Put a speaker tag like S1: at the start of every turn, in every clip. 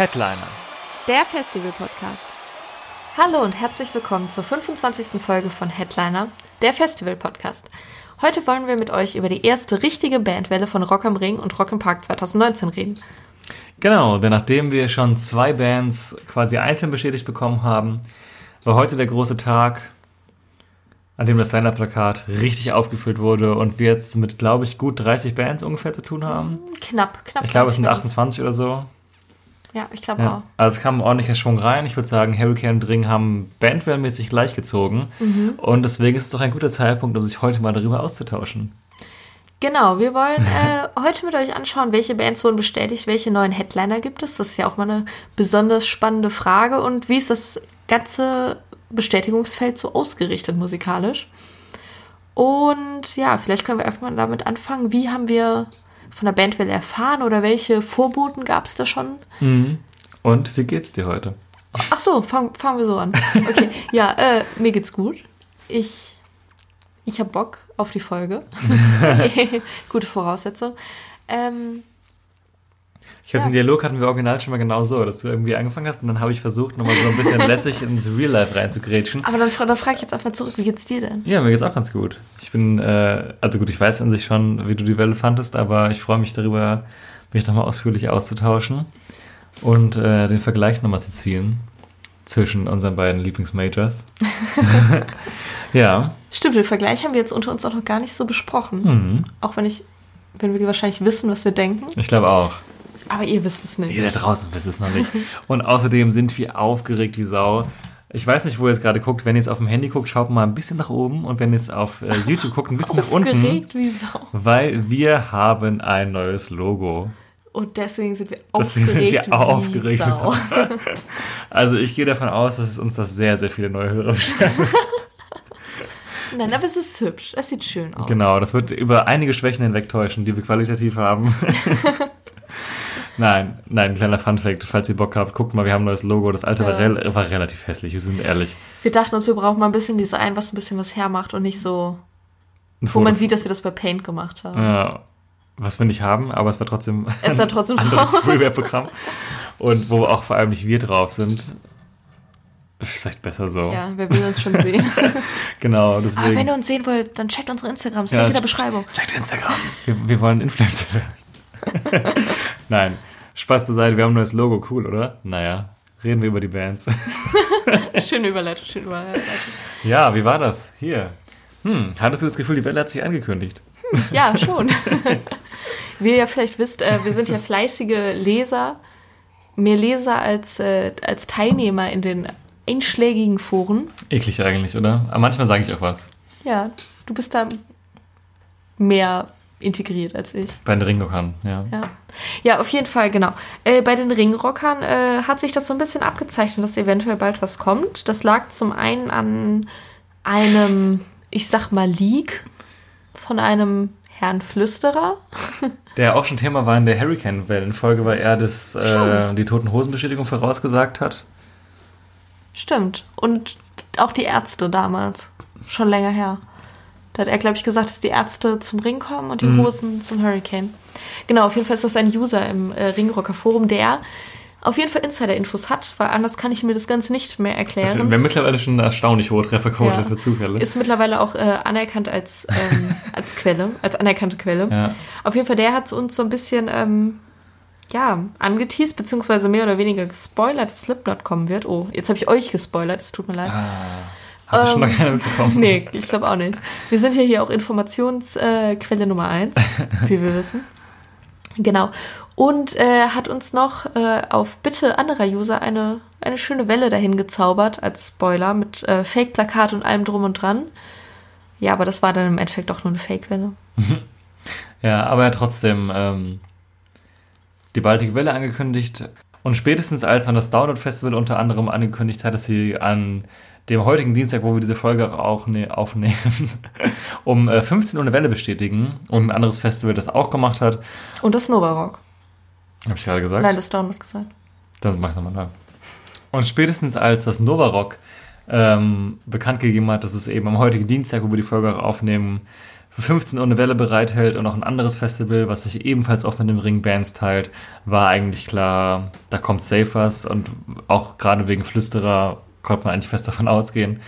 S1: Headliner.
S2: Der Festival-Podcast. Hallo und herzlich willkommen zur 25. Folge von Headliner, der Festival-Podcast. Heute wollen wir mit euch über die erste richtige Bandwelle von Rock am Ring und Rock im Park 2019 reden.
S1: Genau, denn nachdem wir schon zwei Bands quasi einzeln bestätigt bekommen haben, war heute der große Tag, an dem das Line-Up-Plakat richtig aufgefüllt wurde und wir jetzt mit, glaube ich, gut 30 Bands ungefähr zu tun haben.
S2: Knapp, knapp.
S1: Ich glaube, es sind
S2: 20
S1: 28 oder so.
S2: Ja, ich glaube
S1: Ja.
S2: auch.
S1: Also es kam ein ordentlicher Schwung rein. Ich würde sagen, Hurricane und Ring haben bandwellmäßig gleichgezogen. Und deswegen ist es doch ein guter Zeitpunkt, um sich heute mal darüber auszutauschen.
S2: Genau, wir wollen äh, heute mit euch anschauen, welche Bands wurden bestätigt, welche neuen Headliner gibt es. Das ist ja auch mal eine besonders spannende Frage. Und wie ist das ganze Bestätigungsfeld so ausgerichtet musikalisch? Und ja, vielleicht können wir einfach mal damit anfangen. Wie haben wir von der Bandwelle erfahren oder welche Vorboten gab es da schon?
S1: Und wie geht's dir heute?
S2: Ach so, fangen fangen wir so an. Okay, ja, äh, mir geht's gut. Ich, ich habe Bock auf die Folge. Gute Voraussetzung. Ähm,
S1: Ich glaube,
S2: Ja.
S1: den Dialog hatten wir original schon mal genau so, dass du irgendwie angefangen hast und dann habe ich versucht, nochmal so ein bisschen lässig ins Real Life reinzugrätschen.
S2: aber dann, dann frage ich jetzt einfach zurück, wie geht's dir denn?
S1: Ja, mir geht's auch ganz gut. Ich bin, äh, also gut, ich weiß an sich schon, wie du die Welle fandest, aber ich freue mich darüber, mich nochmal ausführlich auszutauschen und äh, den Vergleich nochmal zu ziehen zwischen unseren beiden Lieblingsmajors. ja,
S2: Stimmt, den Vergleich haben wir jetzt unter uns auch noch gar nicht so besprochen.
S1: mhm.
S2: Auch wenn ich, wenn wir wahrscheinlich wissen, was wir denken.
S1: ich glaube auch.
S2: Aber ihr wisst es nicht.
S1: Ihr da draußen wisst es noch nicht. Und außerdem sind wir aufgeregt wie Sau. Ich weiß nicht, wo ihr es gerade guckt. Wenn ihr es auf dem Handy guckt, schaut mal ein bisschen nach oben. Und wenn ihr es auf äh, YouTube guckt, ein bisschen nach unten.
S2: Aufgeregt wie Sau.
S1: Weil wir haben ein neues Logo.
S2: Und deswegen sind wir
S1: Deswegen
S2: aufgeregt.
S1: sind wir aufgeregt wie
S2: Wie Sau.
S1: Also ich gehe davon aus, dass es uns das sehr, sehr viele neue Hörer bestellen.
S2: Nein, aber es ist hübsch. Es sieht schön aus.
S1: genau, das wird über einige Schwächen hinwegtäuschen, die wir qualitativ haben. Nein, nein, kleiner Funfact, falls ihr Bock habt, guckt mal, wir haben ein neues Logo. Das alte war,
S2: Ja.
S1: rel war relativ hässlich, wir sind ehrlich.
S2: Wir dachten uns, wir brauchen mal ein bisschen Design, was ein bisschen was hermacht und nicht so,
S1: Ein
S2: wo man sieht, dass wir das bei Paint gemacht haben.
S1: Ja, was wir nicht haben, aber es war trotzdem
S2: Es war trotzdem
S1: ein anderes. Freeware-Programm. Und wo auch vor allem nicht wir drauf sind. Vielleicht besser so.
S2: Ja, wer will uns schon sehen.
S1: Genau,
S2: Aber
S1: deswegen.
S2: wenn ihr uns sehen wollt, dann checkt unsere Instagrams.
S1: Ja,
S2: Link in der
S1: ch-
S2: Beschreibung.
S1: Checkt Instagram. Wir, wir wollen Influencer werden. Nein, Spaß beiseite, wir haben ein neues Logo, cool, oder? Naja, reden wir über die Bands.
S2: Schöne Überleitung, schöne Überleitung.
S1: ja, wie war das? Hier. Hm, hattest du das Gefühl, die Welle hat sich angekündigt?
S2: Ja, schon. Wie ihr ja vielleicht wisst, äh, wir sind ja fleißige Leser. Mehr Leser als, äh, als Teilnehmer in den einschlägigen Foren.
S1: Eklig eigentlich, oder? Aber manchmal sage ich auch was.
S2: Ja, du bist da mehr integriert als ich.
S1: Bei den Ringlockern, ja.
S2: Ja. ja, auf jeden Fall, genau. Äh, bei den Ringrockern äh, hat sich das so ein bisschen abgezeichnet, dass eventuell bald was kommt. Das lag zum einen an einem, ich sag mal, Leak von einem Herrn Flüsterer.
S1: Der auch schon Thema war in der Hurricane-Wellenfolge, weil er das, äh, die Toten Hosen-Bestätigung vorausgesagt hat.
S2: Stimmt. Und auch die Ärzte damals. Schon länger her. Da hat er, glaube ich, gesagt, dass die Ärzte zum Ring kommen und die
S1: Mhm.
S2: Hosen zum Hurricane. Genau, auf jeden Fall ist das ein User im äh, Ringrocker Forum, der auf jeden Fall Insider-Infos hat, weil anders kann ich mir das Ganze nicht mehr erklären.
S1: Wir haben mittlerweile schon eine erstaunlich hohe Trefferquote
S2: Ja.
S1: für Zufälle.
S2: Ist mittlerweile auch äh, anerkannt als, ähm, als Quelle, als anerkannte Quelle.
S1: ja.
S2: Auf jeden Fall, der hat uns so ein bisschen, ähm, ja, angeteased, beziehungsweise mehr oder weniger gespoilert, dass Slipknot kommen wird. Oh, jetzt habe ich euch gespoilert, es tut mir leid.
S1: Ah, habe ich schon
S2: Ähm,
S1: noch keiner mitbekommen.
S2: Nee, ich glaube auch nicht. Wir sind ja hier auch Informationsquelle äh, Nummer eins, wie wir wissen. Genau. Und äh, hat uns noch äh, auf Bitte anderer User eine, eine schöne Welle dahin gezaubert als Spoiler mit äh, Fake-Plakat und allem drum und dran. Ja, aber das war dann im Endeffekt doch nur eine Fake-Welle.
S1: Ja, aber trotzdem, ähm, die baldige Welle angekündigt. Und spätestens als dann das Download Festival unter anderem angekündigt hat, dass sie an dem heutigen Dienstag, wo wir diese Folge auch ne aufnehmen, um äh, 15 Uhr eine Welle bestätigen und ein anderes Festival das auch gemacht hat.
S2: Und das Nova Rock.
S1: Habe ich gerade gesagt?
S2: Nein, das Download gesagt.
S1: Dann mach ich nochmal neu. Und spätestens als das Nova Rock ähm, bekannt gegeben hat, dass es eben am heutigen Dienstag, wo wir die Folge auch aufnehmen, für 15 Uhr eine Welle bereithält und auch ein anderes Festival, was sich ebenfalls oft mit dem Ring Bands teilt, war eigentlich klar, da kommt Safers und auch gerade wegen Flüsterer konnte man eigentlich fest davon ausgehen.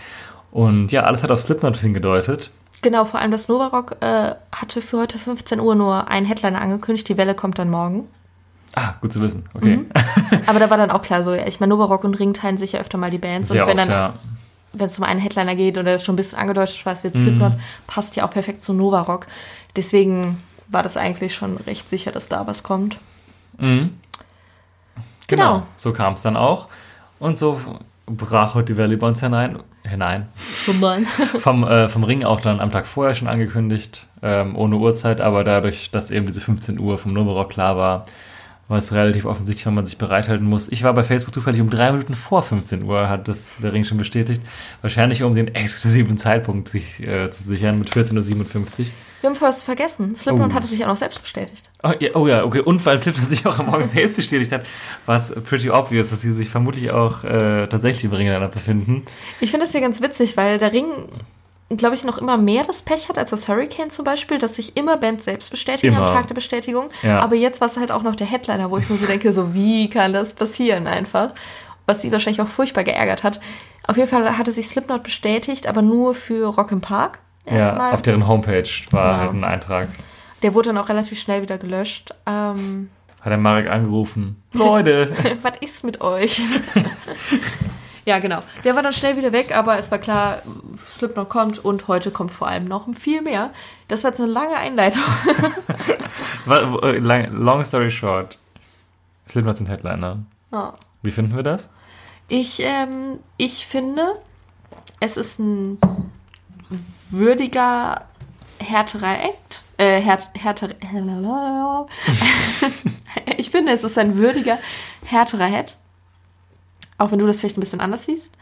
S1: Und ja, alles hat auf Slipknot hingedeutet.
S2: Genau, vor allem das Nova Rock äh, hatte für heute 15 Uhr nur einen Headliner angekündigt. Die Welle kommt dann morgen.
S1: Ah, gut zu wissen. Okay.
S2: Mhm. Aber da war dann auch klar so, ja, ich meine, Nova Rock und Ring teilen sich ja öfter mal die Bands.
S1: Sehr
S2: und wenn
S1: oft,
S2: dann,
S1: ja.
S2: wenn es um einen Headliner geht oder es schon ein bisschen angedeutet war, es wird Slipknot, passt ja auch perfekt zu Nova Rock. Deswegen war das eigentlich schon recht sicher, dass da was kommt.
S1: Mhm. Genau.
S2: Genau.
S1: So kam es dann auch. Und so brach heute die bei uns hinein. hinein. vom, äh, vom Ring auch dann am Tag vorher schon angekündigt, ähm, ohne Uhrzeit, aber dadurch, dass eben diese 15 Uhr vom Novorok klar war, war es relativ offensichtlich, wenn man sich bereithalten muss. Ich war bei Facebook zufällig um drei Minuten vor 15 Uhr, hat das der Ring schon bestätigt. Wahrscheinlich um den exklusiven Zeitpunkt sich äh, zu sichern mit 14.57 Uhr.
S2: Wir haben vorher was vergessen. Slipknot
S1: Oh.
S2: hatte sich auch noch selbst bestätigt.
S1: Oh ja, oh ja, okay. Und weil Slipknot sich auch am Morgen selbst bestätigt hat, war es pretty obvious, dass sie sich vermutlich auch äh, tatsächlich im Ring befinden.
S2: Ich finde das ja ganz witzig, weil der Ring, glaube ich, noch immer mehr das Pech hat als das Hurricane zum Beispiel, dass sich immer Bands selbst bestätigen am
S1: Immer.
S2: Tag der Bestätigung.
S1: Ja.
S2: Aber jetzt war es halt auch noch der Headliner, wo ich mir so denke, so wie kann das passieren einfach? Was sie wahrscheinlich auch furchtbar geärgert hat. Auf jeden Fall hatte sich Slipknot bestätigt, aber nur für Rock im Park.
S1: Ja,
S2: Erstmal.
S1: auf deren Homepage war
S2: Genau.
S1: halt ein Eintrag.
S2: der wurde dann auch relativ schnell wieder gelöscht. Ähm,
S1: Hat der Marek angerufen. Leute!
S2: was ist mit euch? ja, genau. Der war dann schnell wieder weg, aber es war klar, Slipknot kommt und heute kommt vor allem noch viel mehr. Das war jetzt eine lange Einleitung.
S1: Äh, Long story short. Slipknot sind Headliner.
S2: Ja.
S1: Wie finden wir das?
S2: Ich, ähm, ich finde, es ist ein würdiger, härterer Act. Äh, härt, härter, ich finde, es ist ein würdiger, härterer Head. Auch wenn du das vielleicht ein bisschen anders siehst.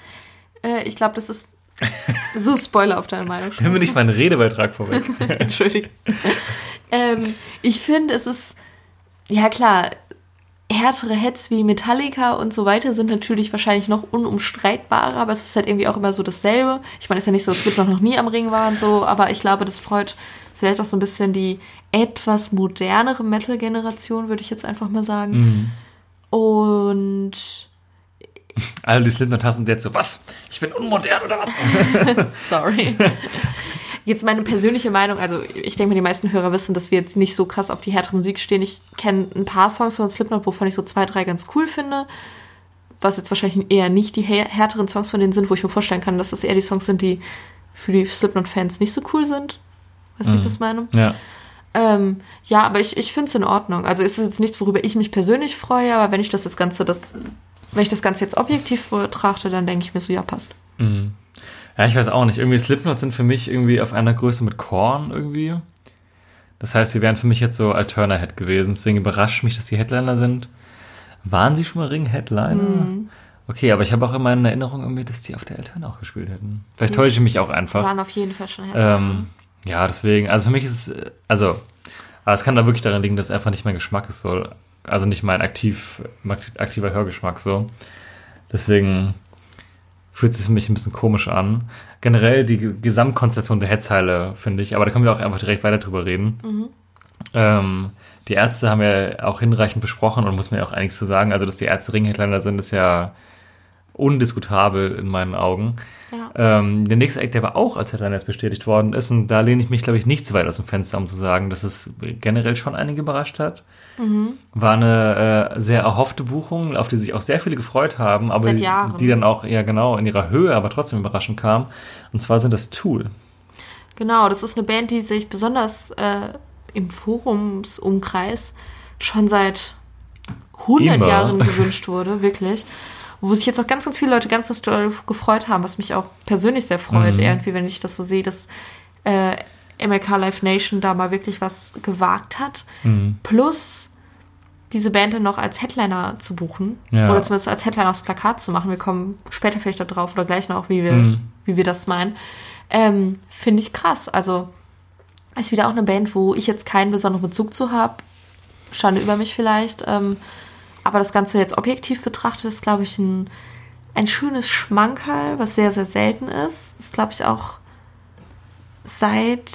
S2: Äh, ich glaube, das ist so Spoiler auf deine Meinung.
S1: Nimm mir nicht meinen Redebeitrag vorweg.
S2: Entschuldige. ähm, ich finde, es ist, ja klar, härtere Heads wie Metallica und so weiter sind natürlich wahrscheinlich noch unumstreitbarer, aber es ist halt irgendwie auch immer so dasselbe. Ich meine, es ist ja nicht so, dass Slipknot noch nie am Ring war und so, aber ich glaube, das freut vielleicht auch so ein bisschen die etwas modernere Metal-Generation, würde ich jetzt einfach mal sagen.
S1: Mhm.
S2: Und
S1: Alle, die Slipknot hassen, jetzt so, was? Ich bin unmodern oder was?
S2: Sorry. Jetzt meine persönliche Meinung, also ich denke mal, die meisten Hörer wissen, dass wir jetzt nicht so krass auf die härtere Musik stehen. Ich kenne ein paar Songs von Slipknot, wovon ich so zwei, drei ganz cool finde. Was jetzt wahrscheinlich eher nicht die hä- härteren Songs von denen sind, wo ich mir vorstellen kann, dass das eher die Songs sind, die für die Slipknot-Fans nicht so cool sind. Weißt du, wie ich das meine?
S1: Ja.
S2: Ähm, ja, aber ich, ich finde es in Ordnung. Also ist es jetzt nichts, worüber ich mich persönlich freue, aber wenn ich das, das Ganze, das, wenn ich das Ganze jetzt objektiv betrachte, dann denke ich mir so, ja, passt.
S1: Mhm. Ja, ich weiß auch nicht. Irgendwie Slipknot sind für mich irgendwie auf einer Größe mit Korn irgendwie. Das heißt, sie wären für mich jetzt so Alterna Head gewesen. Deswegen überrascht mich, dass die Headliner sind. Waren sie schon mal Ring-Headliner?
S2: Mhm.
S1: Okay, aber ich habe auch immer in Erinnerung irgendwie, dass die auf der Alterna auch gespielt hätten. Vielleicht täusche ich mich auch einfach.
S2: Waren auf jeden Fall schon Headliner.
S1: Ähm, ja, deswegen, also für mich ist es, äh, also, aber es kann da wirklich daran liegen, dass einfach nicht mein Geschmack ist so. Also nicht mein aktiv, aktiver Hörgeschmack so. Deswegen fühlt sich für mich ein bisschen komisch an. Generell die Ge- Gesamtkonstellation der Headzeile, finde ich, aber da können wir auch einfach direkt weiter drüber reden. Ähm, die Ärzte haben ja auch hinreichend besprochen und muss mir auch einiges zu sagen. Also, dass die Ärzte Ring-Headliner sind, ist ja undiskutabel in meinen Augen.
S2: Ja.
S1: Ähm, der nächste Act, der aber auch als Headliner jetzt bestätigt worden ist, und da lehne ich mich, glaube ich, nicht zu weit aus dem Fenster, um zu sagen, dass es generell schon einige überrascht hat. War eine äh, sehr erhoffte Buchung, auf die sich auch sehr viele gefreut haben, aber die, die dann auch, ja genau, in ihrer Höhe, aber trotzdem überraschend kam. Und zwar sind das Tool.
S2: Genau, das ist eine Band, die sich besonders äh, im Forumsumkreis schon seit 100
S1: Immer.
S2: Jahren gewünscht wurde, wirklich. Wo sich jetzt auch ganz, ganz viele Leute ganz, ganz doll gefreut haben, was mich auch persönlich sehr freut,
S1: Mhm.
S2: irgendwie, wenn ich das so sehe, dass äh, MLK Live Nation da mal wirklich was gewagt hat.
S1: Mhm.
S2: Plus, diese Band dann noch als Headliner zu buchen.
S1: Ja.
S2: Oder zumindest als Headliner aufs Plakat zu machen. Wir kommen später vielleicht darauf oder gleich noch, wie wir,
S1: Mhm.
S2: wie wir das meinen. Ähm, Finde ich krass. Also ist wieder auch eine Band, wo ich jetzt keinen besonderen Bezug zu habe. Schande über mich vielleicht. Ähm, aber das Ganze jetzt objektiv betrachtet ist, glaube ich, ein, ein schönes Schmankerl, was sehr, sehr selten ist. Ist, glaube ich, auch seit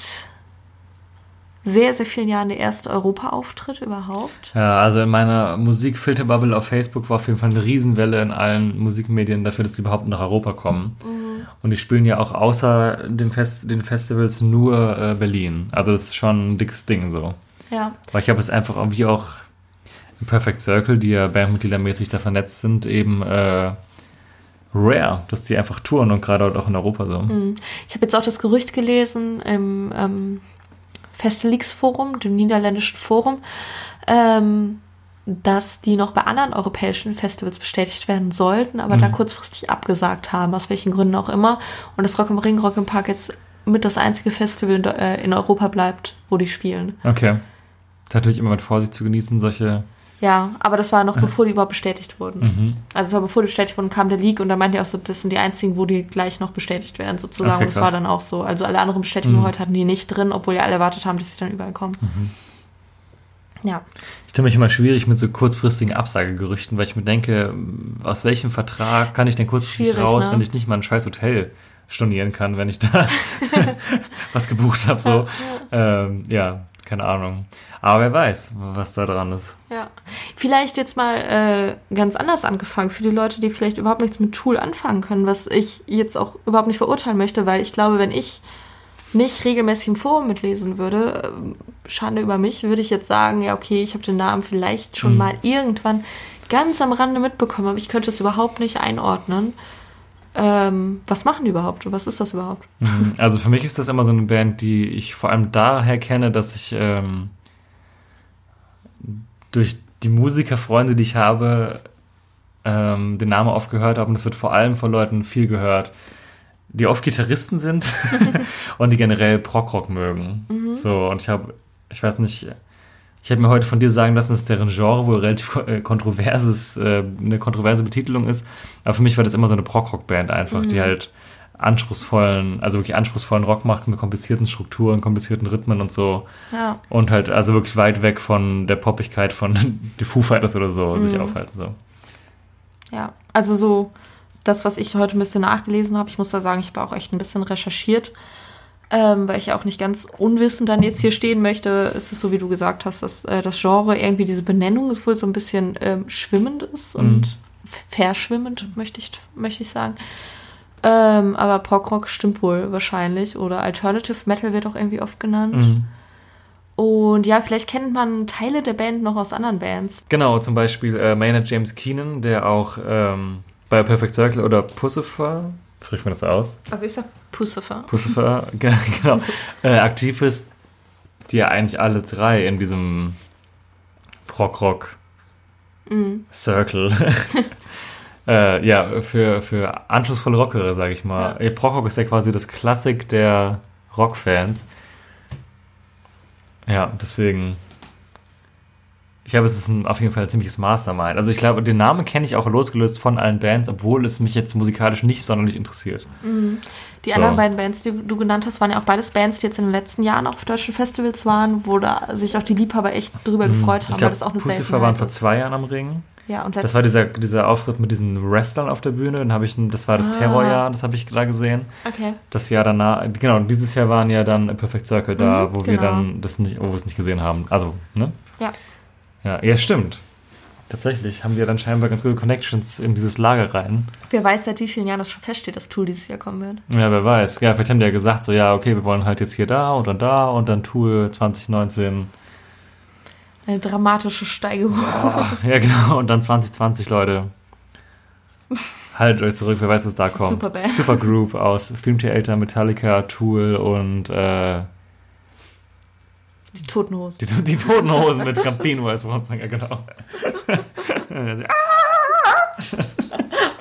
S2: sehr, sehr vielen Jahren der erste Europa-Auftritt überhaupt.
S1: Ja, also in meiner Musikfilterbubble auf Facebook war auf jeden Fall eine Riesenwelle in allen Musikmedien dafür, dass sie überhaupt nach Europa kommen. Und die spielen ja auch außer den, Fest den Festivals nur äh, Berlin. Also das ist schon ein dickes Ding so.
S2: Ja.
S1: Weil ich glaube, es einfach wie auch im Perfect Circle, die ja bandmitgliedermäßig da vernetzt sind, eben äh, rare, dass die einfach touren und gerade auch in Europa so.
S2: Ich habe jetzt auch das Gerücht gelesen im ähm, Festelix Forum, dem niederländischen Forum, ähm, dass die noch bei anderen europäischen Festivals bestätigt werden sollten, aber da kurzfristig abgesagt haben, aus welchen Gründen auch immer. Und das Rock im Ring, Rock im Park jetzt mit das einzige Festival in, äh, Europa bleibt, wo die spielen.
S1: Okay. Natürlich immer mit Vorsicht zu genießen, solche.
S2: Ja, aber das war noch bevor die überhaupt bestätigt wurden.
S1: Mhm.
S2: Also es war bevor die bestätigt wurden, kam der Leak und da meinte er auch so, das sind die einzigen, wo die gleich noch bestätigt werden, sozusagen.
S1: Okay,
S2: und das war dann auch so. Also alle anderen Bestätigungen
S1: Mhm.
S2: heute hatten die nicht drin, obwohl ja alle erwartet haben, dass sie dann überall kommen. Ja.
S1: Ich tue mich immer schwierig mit so kurzfristigen Absagegerüchten, weil ich mir denke, aus welchem Vertrag kann ich denn kurzfristig
S2: Schwierig,
S1: raus,
S2: ne?
S1: wenn ich nicht mal ein scheiß Hotel stornieren kann, wenn ich da was gebucht habe. So. Ähm, ja, keine Ahnung. Aber wer weiß, was da dran ist.
S2: Ja. Vielleicht jetzt mal äh, ganz anders angefangen für die Leute, die vielleicht überhaupt nichts mit Tool anfangen können, was ich jetzt auch überhaupt nicht verurteilen möchte, weil ich glaube, wenn ich nicht regelmäßig im Forum mitlesen würde, ähm, Schande über mich, würde ich jetzt sagen, ja, okay, ich habe den Namen vielleicht schon
S1: Mhm.
S2: mal irgendwann ganz am Rande mitbekommen, aber ich könnte es überhaupt nicht einordnen. Ähm, was machen die überhaupt? Was ist das überhaupt?
S1: Mhm. Also für mich ist das immer so eine Band, die ich vor allem daher kenne, dass ich ähm, durch die Musikerfreunde, die ich habe, ähm, den Namen oft gehört habe. Und es wird vor allem von Leuten viel gehört, die oft Gitarristen sind und die generell Prog-Rock mögen. So, und ich habe, ich weiß nicht, ich habe mir heute von dir sagen lassen, dass deren Genre wohl relativ äh, kontroverses, äh, eine kontroverse Betitelung ist. Aber für mich war das immer so eine Prog-Rock-Band einfach, die halt anspruchsvollen, also wirklich anspruchsvollen Rock macht mit komplizierten Strukturen, komplizierten Rhythmen und so.
S2: Ja.
S1: Und halt also wirklich weit weg von der Poppigkeit von die Foo Fighters oder so sich aufhalten. So.
S2: Ja, also so das, was ich heute ein bisschen nachgelesen habe. Ich muss da sagen, ich habe auch echt ein bisschen recherchiert, ähm, weil ich ja auch nicht ganz unwissend dann jetzt hier stehen möchte. Ist es so, wie du gesagt hast, dass äh, das Genre irgendwie diese Benennung ist wohl so ein bisschen ähm, schwimmend ist und f- verschwimmend, möchte ich, möchte ich sagen. Ähm, aber Prog-Rock stimmt wohl wahrscheinlich. Oder Alternative Metal wird auch irgendwie oft genannt.
S1: Mhm.
S2: Und ja, vielleicht kennt man Teile der Band noch aus anderen Bands.
S1: Genau, zum Beispiel äh, Maynard James Keenan, der auch ähm, bei Perfect Circle oder Pussifer, spricht man das so aus?
S2: Also ich sag Pussifer.
S1: Pussifer, ge- genau, äh, aktiv ist, die ja eigentlich alle drei in diesem Prog-Rock Circle. äh, ja, für, für anschlussvolle Rockere, sage ich mal. Ja. Prog-Rock ist ja quasi das Klassik der Rockfans. Ja, deswegen. Ich glaube, es ist ein, auf jeden Fall ein ziemliches Mastermind. Also ich glaube, den Namen kenne ich auch losgelöst von allen Bands, obwohl es mich jetzt musikalisch nicht sonderlich interessiert.
S2: Die
S1: So.
S2: anderen beiden Bands, die du genannt hast, waren ja auch beides Bands, die jetzt in den letzten Jahren auch auf deutschen Festivals waren, wo da sich auch die Liebhaber echt drüber gefreut haben,
S1: Mhm. Ich
S2: weil das auch eine
S1: Pussifer waren vor zwei Jahren am Ring.
S2: Ja, und
S1: Das war dieser, dieser Auftritt mit diesen Wrestlern auf der Bühne. Hab ich, das war das
S2: Ah.
S1: Terrorjahr, das habe ich da gesehen.
S2: Okay.
S1: Das Jahr danach, genau, dieses Jahr waren ja dann Perfect Circle da,
S2: Mhm,
S1: wo wir
S2: genau.
S1: dann das nicht, wo wir es nicht gesehen haben. Also, ne?
S2: Ja.
S1: Ja, ja, stimmt. Tatsächlich haben wir dann scheinbar ganz gute Connections in dieses Lager rein.
S2: Wer weiß, seit wie vielen Jahren das schon feststeht, dass Tool dieses Jahr kommen wird.
S1: Ja, wer weiß. Ja, vielleicht haben die ja gesagt, so, ja, okay, wir wollen halt jetzt hier da und dann da und dann Tool 2019.
S2: Eine dramatische Steigerung.
S1: Ja, genau, und dann 2020, Leute. Haltet euch zurück, wer weiß, was da kommt.
S2: Superband.
S1: Supergroup aus Film Theater, Metallica, Tool und äh,
S2: Die Toten Hosen.
S1: die, die Toten Hosen mit Campino als Frontsänger, genau.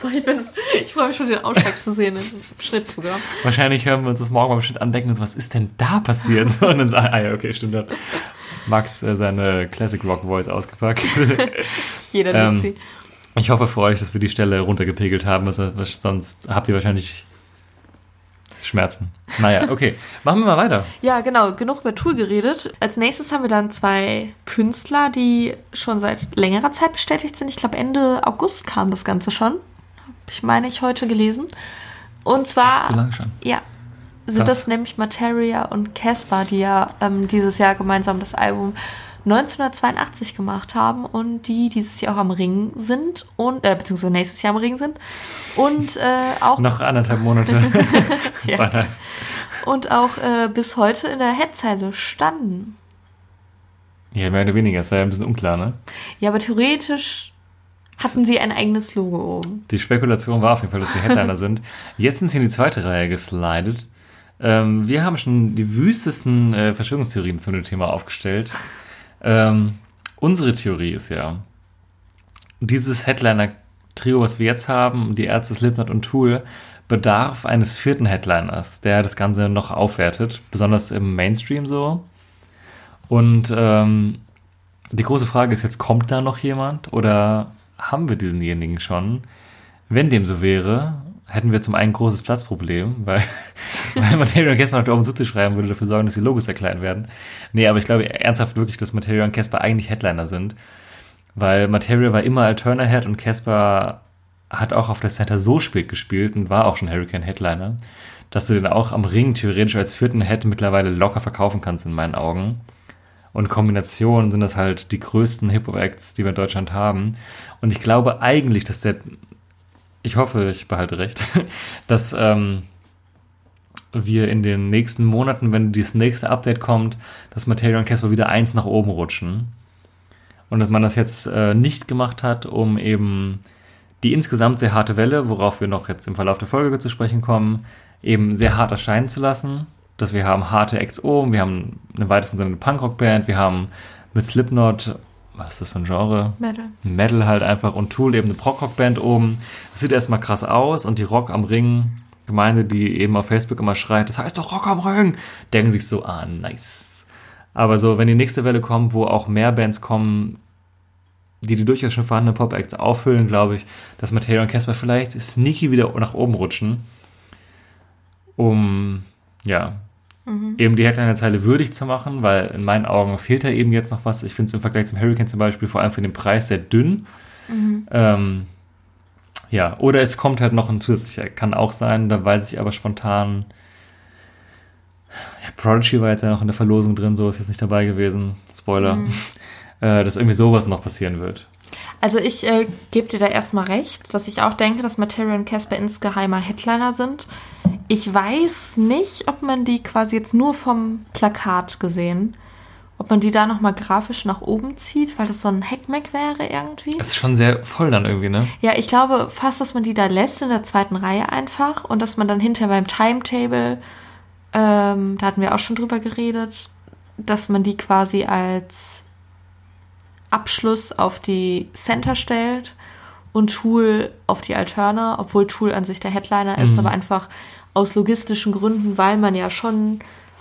S2: Boah, ich, bin- ich freue mich schon, den Ausschlag zu sehen im Schnitt sogar.
S1: Wahrscheinlich hören wir uns das morgen beim Schnitt an, denken uns, was ist denn da passiert? So, und dann so, ah ja, okay, stimmt. Das. Max äh, seine Classic Rock Voice ausgepackt.
S2: Jeder
S1: Ähm,
S2: liebt sie.
S1: ich hoffe für euch, dass wir die Stelle runtergepegelt haben, also, sonst habt ihr wahrscheinlich Schmerzen. Naja, okay. Machen wir mal weiter.
S2: Ja, genau, genug über Tool geredet. Als nächstes haben wir dann zwei Künstler, die schon seit längerer Zeit bestätigt sind. Ich glaube, Ende August kam das Ganze schon. Habe ich meine ich heute gelesen. Und zwar.
S1: Zu lang schon.
S2: Ja. Sind
S1: Krass.
S2: das nämlich Materia und Casper, die ja ähm, dieses Jahr gemeinsam das Album 1982 gemacht haben und die dieses Jahr auch am Ring sind und äh, beziehungsweise nächstes Jahr am Ring sind und äh, auch
S1: Noch anderthalb Monate.
S2: Ja.
S1: Zweieinhalb.
S2: und auch äh, bis heute in der Headzeile standen.
S1: Ja, mehr oder weniger. Das war ja ein bisschen unklar, ne?
S2: Ja, aber theoretisch hatten sie ein eigenes Logo oben.
S1: Die Spekulation war auf jeden Fall, dass sie Headliner sind. Jetzt sind sie in die zweite Reihe geslidet. Ähm, wir haben schon die wüstesten äh, Verschwörungstheorien zu dem Thema aufgestellt. Ähm, unsere Theorie ist ja, dieses Headliner-Trio, was wir jetzt haben, die Ärzte Slipknot und Tool, bedarf eines vierten Headliners, der das Ganze noch aufwertet, besonders im Mainstream so. Und ähm, die große Frage ist jetzt, kommt da noch jemand oder haben wir diesenjenigen schon? Wenn dem so wäre, hätten wir zum einen ein großes Platzproblem, weil, weil Material und Casper nach oben zuzuschreiben würde dafür sorgen, dass die Logos sehr klein werden. Nee, aber ich glaube ernsthaft wirklich, dass Material und Casper eigentlich Headliner sind. Weil Material war immer Alterna Head und Casper hat auch auf der Center so spät gespielt und war auch schon Hurricane Headliner, dass du den auch am Ring theoretisch als vierten Head mittlerweile locker verkaufen kannst in meinen Augen. Und in Kombination sind das halt die größten Hip-Hop-Acts, die wir in Deutschland haben. Und ich glaube eigentlich, dass der, ich hoffe, ich behalte recht, dass ähm, wir in den nächsten Monaten, wenn das nächste Update kommt, dass Material und Casper wieder eins nach oben rutschen. Und dass man das jetzt äh, nicht gemacht hat, um eben die insgesamt sehr harte Welle, worauf wir noch jetzt im Verlauf der Folge zu sprechen kommen, eben sehr hart erscheinen zu lassen. Dass wir haben harte Acts oben, wir haben im weitesten Sinne eine Punkrock-Band, wir haben mit Slipknot, was ist das für ein Genre?
S2: Metal.
S1: Metal halt einfach und Tool eben eine Prog-Rock-Band oben. Das sieht erstmal krass aus und die Rock am Ring Gemeinde, die eben auf Facebook immer schreit, das heißt doch Rock am Ring, denken sich so, ah, nice. Aber so, wenn die nächste Welle kommt, wo auch mehr Bands kommen, die die durchaus schon vorhandenen Pop-Acts auffüllen, glaube ich, dass Mateo und Casper vielleicht sneaky wieder nach oben rutschen, um, ja, eben die Headliner-Zeile würdig zu machen, weil in meinen Augen fehlt da eben jetzt noch was. Ich finde es im Vergleich zum Hurricane zum Beispiel vor allem für den Preis sehr dünn. Ähm, ja, oder es kommt halt noch ein zusätzlicher, kann auch sein, da weiß ich aber spontan. Ja, Prodigy war jetzt ja noch in der Verlosung drin, so ist jetzt nicht dabei gewesen. Spoiler. Äh, dass irgendwie sowas noch passieren wird.
S2: Also ich äh, gebe dir da erstmal recht, dass ich auch denke, dass Material und Casper insgeheimer Headliner sind. Ich weiß nicht, ob man die quasi jetzt nur vom Plakat gesehen, ob man die da nochmal grafisch nach oben zieht, weil das so ein Hackmack wäre irgendwie.
S1: Es ist schon sehr voll dann irgendwie, ne?
S2: Ja, ich glaube fast, dass man die da lässt in der zweiten Reihe einfach und dass man dann hinter beim Timetable, ähm, da hatten wir auch schon drüber geredet, dass man die quasi als Abschluss auf die Center stellt und Tool auf die Alterna, obwohl Tool an sich der Headliner ist,
S1: Mhm.
S2: aber einfach aus logistischen Gründen, weil man ja schon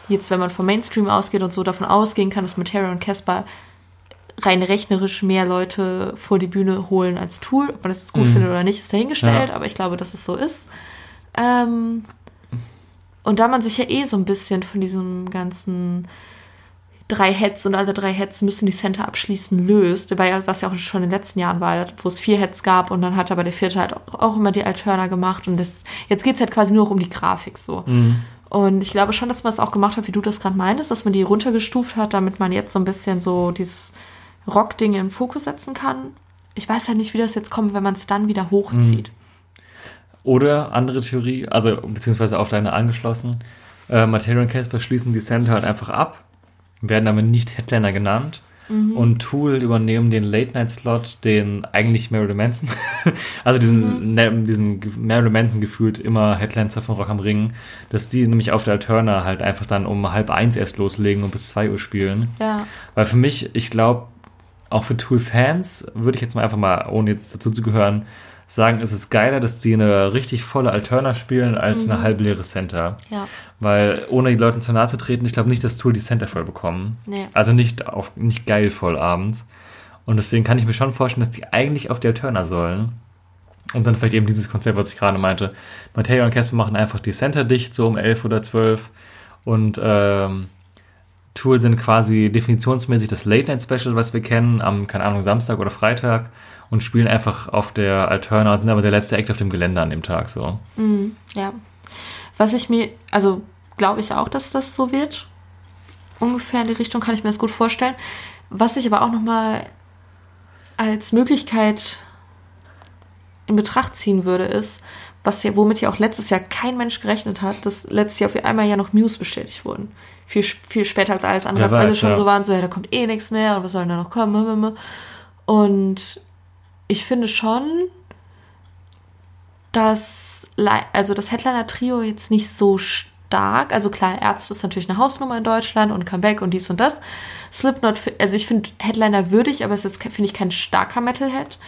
S2: jetzt, wenn man vom Mainstream ausgeht und so davon ausgehen kann, dass Material und Casper rein rechnerisch mehr Leute vor die Bühne holen als Tool. Ob man das jetzt gut
S1: Mhm.
S2: findet oder nicht, ist dahingestellt,
S1: Ja.
S2: aber ich glaube, dass es so ist. Ähm, und da man sich ja eh so ein bisschen von diesem ganzen drei Heads und alle drei Heads müssen die Center abschließen löst, was ja auch schon in den letzten Jahren war, wo es vier Heads gab und dann hat aber der vierte halt auch, auch immer die Alterna gemacht und das, jetzt geht es halt quasi nur noch um die Grafik so. Und ich glaube schon, dass man es auch gemacht hat, wie du das gerade meintest, dass man die runtergestuft hat, damit man jetzt so ein bisschen so dieses Rock-Ding in den Fokus setzen kann. Ich weiß halt nicht, wie das jetzt kommt, wenn man es dann wieder hochzieht.
S1: Oder andere Theorie, also beziehungsweise auf deine angeschlossen, äh, Material und Casper schließen die Center halt einfach ab, werden aber nicht Headliner genannt. Und Tool übernehmen den Late-Night-Slot, den eigentlich Marilyn Manson, also diesen, ne, diesen Marilyn Manson gefühlt immer Headliner von Rock am Ring, dass die nämlich auf der Alterna halt einfach dann um halb eins erst loslegen und bis zwei Uhr spielen.
S2: Ja.
S1: Weil für mich, ich glaube, auch für Tool-Fans würde ich jetzt mal einfach mal, ohne jetzt dazu zu gehören, sagen, es ist geiler, dass die eine richtig volle Alterna spielen als eine halb leere Center.
S2: Ja.
S1: Weil ohne die Leute zu nahe zu treten, ich glaube nicht, dass Tool die Center voll bekommen.
S2: Nee.
S1: Also nicht auf nicht geil voll abends. Und deswegen kann ich mir schon vorstellen, dass die eigentlich auf die Alterna sollen. Und dann vielleicht eben dieses Konzept, was ich gerade meinte. Mateo und Casper machen einfach die Center dicht, so um 11 oder 12. Und ähm, Tool sind quasi definitionsmäßig das Late Night Special, was wir kennen, am, keine Ahnung, Samstag oder Freitag. Und spielen einfach auf der Alterna und sind aber der letzte Act auf dem Gelände an dem Tag, so.
S2: Ja. Was ich mir, also glaube ich auch, dass das so wird. Ungefähr in die Richtung kann ich mir das gut vorstellen. Was ich aber auch nochmal als Möglichkeit in Betracht ziehen würde, ist, was ja, womit ja auch letztes Jahr kein Mensch gerechnet hat, dass letztes Jahr auf einmal ja noch Muse bestätigt wurden. Viel, viel später als alles andere, als alle schon
S1: ja.
S2: so waren, so, ja, da kommt eh nichts mehr und was soll denn da noch kommen? Und ich finde schon, dass also das Headliner-Trio jetzt nicht so stark, also klar, Ärzte ist natürlich eine Hausnummer in Deutschland und Comeback und dies und das. Slipknot, also ich finde Headliner würdig, aber es ist jetzt, finde ich, kein starker Metalhead.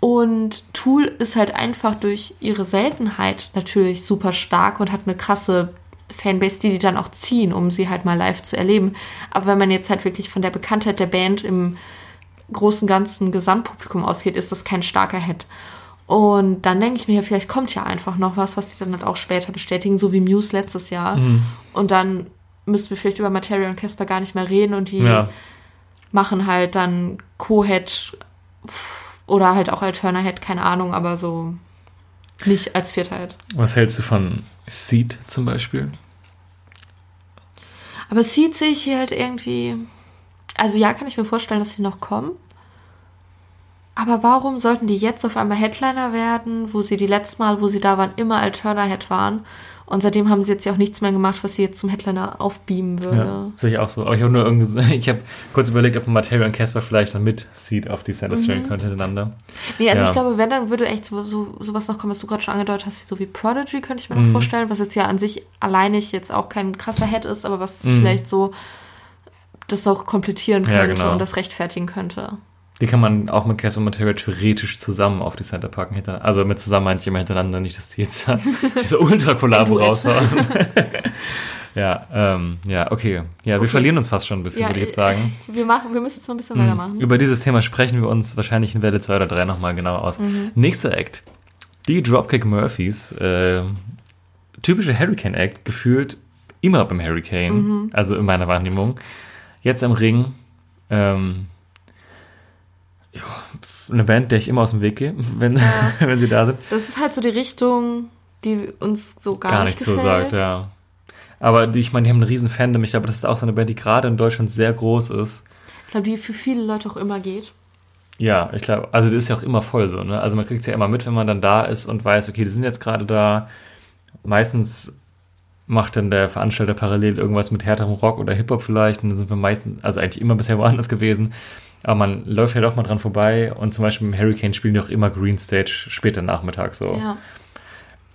S2: Und Tool ist halt einfach durch ihre Seltenheit natürlich super stark und hat eine krasse Fanbase, die die dann auch ziehen, um sie halt mal live zu erleben. Aber wenn man jetzt halt wirklich von der Bekanntheit der Band im großen ganzen Gesamtpublikum ausgeht, ist das kein starker Head. Und dann denke ich mir, ja, vielleicht kommt ja einfach noch was, was die dann halt auch später bestätigen, so wie Muse letztes Jahr. Und dann müssten wir vielleicht über Materia und Casper gar nicht mehr reden und die
S1: Ja.
S2: machen halt dann Co-Head oder halt auch Alterna Head, keine Ahnung, aber so nicht als Vierter Head.
S1: Was hältst du von Seed zum Beispiel?
S2: Aber es sieht sich hier halt irgendwie. Also ja, kann ich mir vorstellen, dass sie noch kommen. Aber warum sollten die jetzt auf einmal Headliner werden, wo sie die letzten Mal, wo sie da waren, immer Alterna Head waren? Und seitdem haben sie jetzt ja auch nichts mehr gemacht, was sie jetzt zum Headliner aufbeamen würde.
S1: Ja, sehe ich auch so. Aber ich habe nur irgendwie, ich habe kurz überlegt, ob Material und Casper vielleicht dann mit Seed auf die Center stellen könnte hintereinander.
S2: Nee, also
S1: Ja.
S2: ich glaube, wenn, dann würde echt so, so, sowas noch kommen, was du gerade schon angedeutet hast, wie so wie Prodigy, könnte ich mir noch
S1: Mhm.
S2: vorstellen, was jetzt ja an sich alleinig jetzt auch kein krasser Head ist, aber was
S1: Mhm.
S2: vielleicht so das auch komplettieren
S1: Ja,
S2: könnte
S1: genau.
S2: und das rechtfertigen könnte.
S1: Die kann man auch mit und Material theoretisch zusammen auf die Center packen. Also mit zusammen meine ich immer hintereinander, nicht, dass die jetzt diese Ultra-Kollabo raushauen. ja, ähm, ja, okay. Ja, wir
S2: Okay.
S1: verlieren uns fast schon ein bisschen, würde ich jetzt sagen.
S2: äh, Wir, machen, wir müssen jetzt mal ein bisschen
S1: Mhm.
S2: weitermachen.
S1: Über dieses Thema sprechen wir uns wahrscheinlich in Welle 2 oder 3 nochmal genauer aus. Nächster Act. Die Dropkick Murphys. Äh, typische Hurricane Act, gefühlt immer beim Hurricane. Also in meiner Wahrnehmung. Jetzt im Ring. Ähm, ja, eine Band, der ich immer aus dem Weg gehe, wenn, wenn sie da sind.
S2: Das ist halt so die Richtung, die uns so gar,
S1: Gar
S2: nicht
S1: nicht so
S2: gefällt.
S1: sagt, ja. Aber die, ich meine, die haben einen riesen Fandom. Ich glaube, das ist auch so eine Band, die gerade in Deutschland sehr groß ist.
S2: Ich glaube, die für viele Leute auch immer geht.
S1: Ja, ich glaube, also das ist ja auch immer voll so, ne? Also man kriegt es ja immer mit, wenn man dann da ist und weiß, okay, die sind jetzt gerade da. Meistens macht dann der Veranstalter parallel irgendwas mit härterem Rock oder Hip-Hop vielleicht. Und dann sind wir meistens, also eigentlich immer bisher woanders gewesen. Aber man läuft ja doch mal dran vorbei und zum Beispiel im Hurricane spielen die auch immer Green Stage später Nachmittag so.
S2: Ja.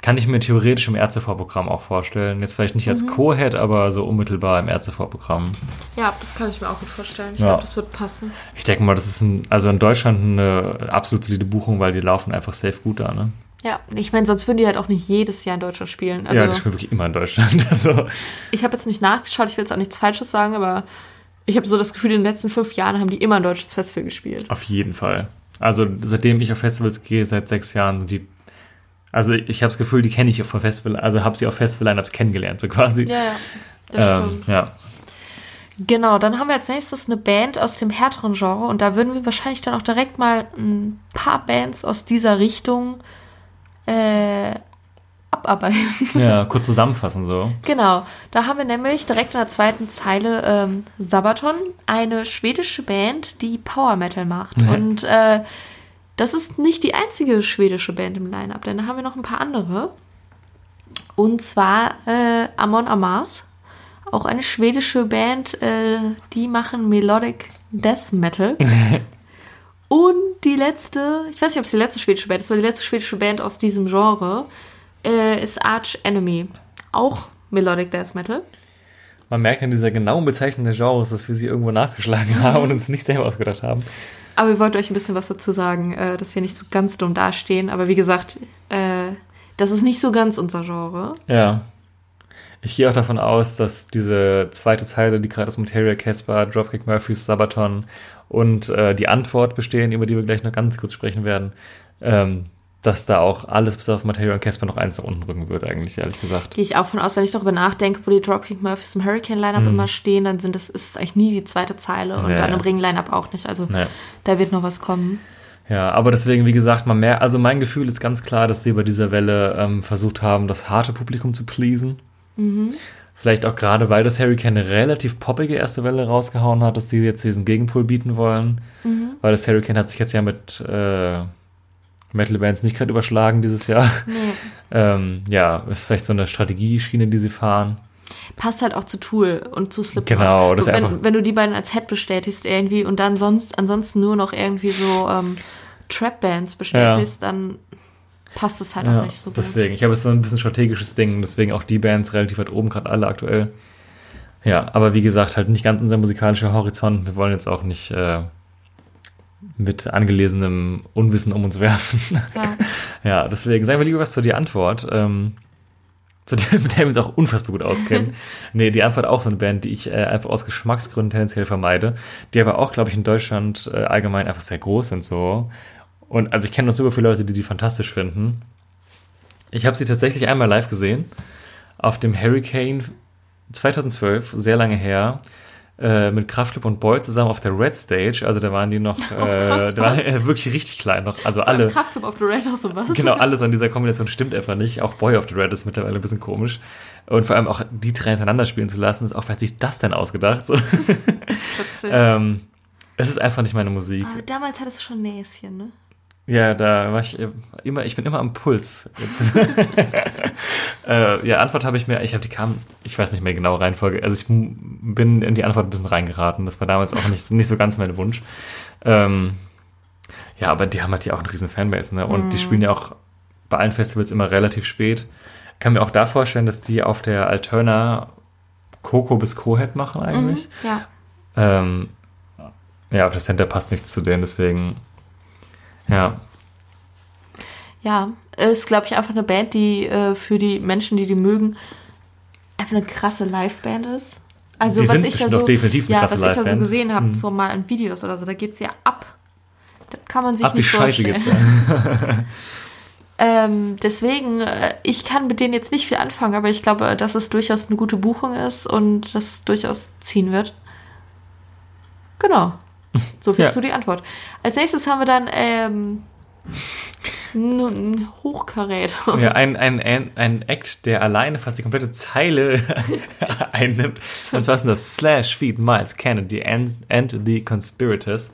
S1: Kann ich mir theoretisch im Ärztevorprogramm auch vorstellen. Jetzt vielleicht nicht
S2: Mhm.
S1: als Co-Head, aber so unmittelbar im Ärztevorprogramm.
S2: ja, das kann ich mir auch gut vorstellen. Ich
S1: Ja.
S2: glaube, das wird passen.
S1: Ich denke mal, das ist ein, also in Deutschland eine absolut solide Buchung, weil die laufen einfach safe gut da, ne?
S2: Ja, ich meine, sonst würden die halt auch nicht jedes Jahr in Deutschland spielen. Also,
S1: ja, die spielen wirklich immer in Deutschland. Also,
S2: Ich habe jetzt nicht nachgeschaut, ich will jetzt auch nichts Falsches sagen, aber ich habe so das Gefühl, in den letzten fünf Jahren haben die immer ein deutsches Festival gespielt.
S1: auf jeden Fall. Also, seitdem ich auf Festivals gehe, seit sechs Jahren, sind die. Also, ich habe das Gefühl, die kenne ich auf Festival, also habe sie auf Festival-Lineups kennengelernt, so quasi.
S2: Ja, ja, das
S1: ähm,
S2: stimmt.
S1: ja.
S2: Genau, dann haben wir als nächstes eine Band aus dem härteren Genre und da würden wir wahrscheinlich dann auch direkt mal ein paar Bands aus dieser Richtung äh, abarbeiten.
S1: ja, kurz zusammenfassen so.
S2: Genau, da haben wir nämlich direkt in der zweiten Zeile ähm, Sabaton, eine schwedische Band, die Power Metal macht.
S1: Ja.
S2: Und äh, das ist nicht die einzige schwedische Band im Line-Up, denn da haben wir noch ein paar andere. Und zwar äh, Amon Amas, auch eine schwedische Band, äh, die machen Melodic Death Metal. Und die letzte, ich weiß nicht, ob es die letzte schwedische Band ist, aber die letzte schwedische Band aus diesem Genre äh, ist Arch Enemy. Auch Melodic Death Metal.
S1: Man merkt in dieser genauen Bezeichnung der Genres, dass wir sie irgendwo nachgeschlagen haben und uns nicht selber ausgedacht haben.
S2: Aber wir wollten euch ein bisschen was dazu sagen, äh, dass wir nicht so ganz dumm dastehen. Aber wie gesagt, äh, das ist nicht so ganz unser Genre.
S1: Ja. Ich gehe auch davon aus, dass diese zweite Zeile, die gerade aus Material Casper, Dropkick Murphys, Sabaton und äh, die Antwort bestehen, über die wir gleich noch ganz kurz sprechen werden, ähm, dass da auch alles bis auf Material und Casper noch eins nach unten rücken würde, eigentlich, ehrlich gesagt.
S2: Gehe ich auch von aus, wenn ich darüber nachdenke, wo die Dropkick Murphys im Hurricane-Lineup immer stehen, dann sind das ist eigentlich nie die zweite Zeile und
S1: Ja,
S2: dann im Ring-Lineup auch nicht. Also
S1: Ja.
S2: da wird noch was kommen.
S1: Ja, aber deswegen, wie gesagt, man mehr, also mein Gefühl ist ganz klar, dass sie bei dieser Welle ähm, versucht haben, das harte Publikum zu pleasen. Vielleicht auch gerade, weil das Hurricane eine relativ poppige erste Welle rausgehauen hat, dass sie jetzt diesen Gegenpol bieten wollen. Weil das Hurricane hat sich jetzt ja mit äh, Metal-Bands nicht gerade überschlagen dieses Jahr.
S2: Nee.
S1: ähm, ja, ist vielleicht so eine Strategieschiene, die sie fahren.
S2: Passt halt auch zu Tool und zu Slipknot.
S1: Genau, das ist
S2: wenn,
S1: einfach-
S2: wenn du die beiden als Head bestätigst irgendwie und dann sonst ansonsten nur noch irgendwie so ähm, Trap-Bands bestätigst, dann passt es halt
S1: Ja,
S2: auch nicht so gut.
S1: deswegen. Ich habe jetzt so ein bisschen strategisches Ding, deswegen auch die Bands relativ weit oben, gerade alle aktuell. Ja, aber wie gesagt, halt nicht ganz unser musikalischer Horizont. Wir wollen jetzt auch nicht äh, mit angelesenem Unwissen um uns werfen.
S2: Ja.
S1: ja, deswegen sagen wir lieber was zu die Antwort. Ähm, zu dem, mit der wir uns auch unfassbar gut auskennen. nee, die Antwort auch so eine Band, die ich äh, einfach aus Geschmacksgründen tendenziell vermeide, die aber auch, glaube ich, in Deutschland äh, allgemein einfach sehr groß sind so. Und also ich kenne noch super viele Leute, die die fantastisch finden. Ich habe sie tatsächlich einmal live gesehen. Auf dem Hurricane 2012, sehr lange her. Äh, mit Kraftklub und Boy zusammen auf der Red Stage. Also da waren die noch, äh,
S2: Gott,
S1: da waren äh, wirklich richtig klein noch. Also
S2: So
S1: alle.
S2: Kraftclub auf the Red auch sowas.
S1: Genau, alles an dieser Kombination stimmt einfach nicht. Auch Boy of the Red ist mittlerweile ein bisschen komisch. Und vor allem auch die drei hintereinander spielen zu lassen, ist auch, wer hat sich das denn ausgedacht? So. Ähm, es ist einfach nicht meine Musik.
S2: Aber damals hattest du schon Näschen, ne?
S1: Ja, da war ich äh, immer, ich bin immer am Puls. äh, ja, Antwort habe ich mir, ich habe die kam, ich weiß nicht mehr genau Reihenfolge. Also ich bin in die Antwort ein bisschen reingeraten. Das war damals auch nicht, nicht so ganz mein Wunsch. Ähm, ja, aber die haben halt ja auch einen riesen Fanbase, ne? Und die spielen ja auch bei allen Festivals immer relativ spät. Kann mir auch da vorstellen, dass die auf der Alterna Coco bis Co-Head machen eigentlich.
S2: Ja.
S1: Ähm, ja, auf der Center passt nichts zu denen, deswegen. Ja,
S2: Ja, ist, glaube ich, einfach eine Band, die äh, für die Menschen, die die mögen, einfach eine krasse Liveband ist. Also
S1: Die
S2: was ich da so, ja, was ich da so gesehen habe,
S1: Mhm.
S2: so mal an Videos oder so, da geht's ja ab. Das kann man sich
S1: wie
S2: nicht
S1: scheiße
S2: vorstellen.
S1: geht's ja.
S2: Ähm, deswegen, äh, ich kann mit denen jetzt nicht viel anfangen, aber ich glaube, dass es durchaus eine gute Buchung ist und dass es durchaus ziehen wird. Genau. So viel
S1: Ja.
S2: zu die Antwort. Als nächstes haben wir dann ähm, ein Hochkarät.
S1: ja ein, ein, ein, ein Act, der alleine fast die komplette Zeile einnimmt. Und zwar sind das Slash, Feed, Miles, Kennedy and, and the Conspirators.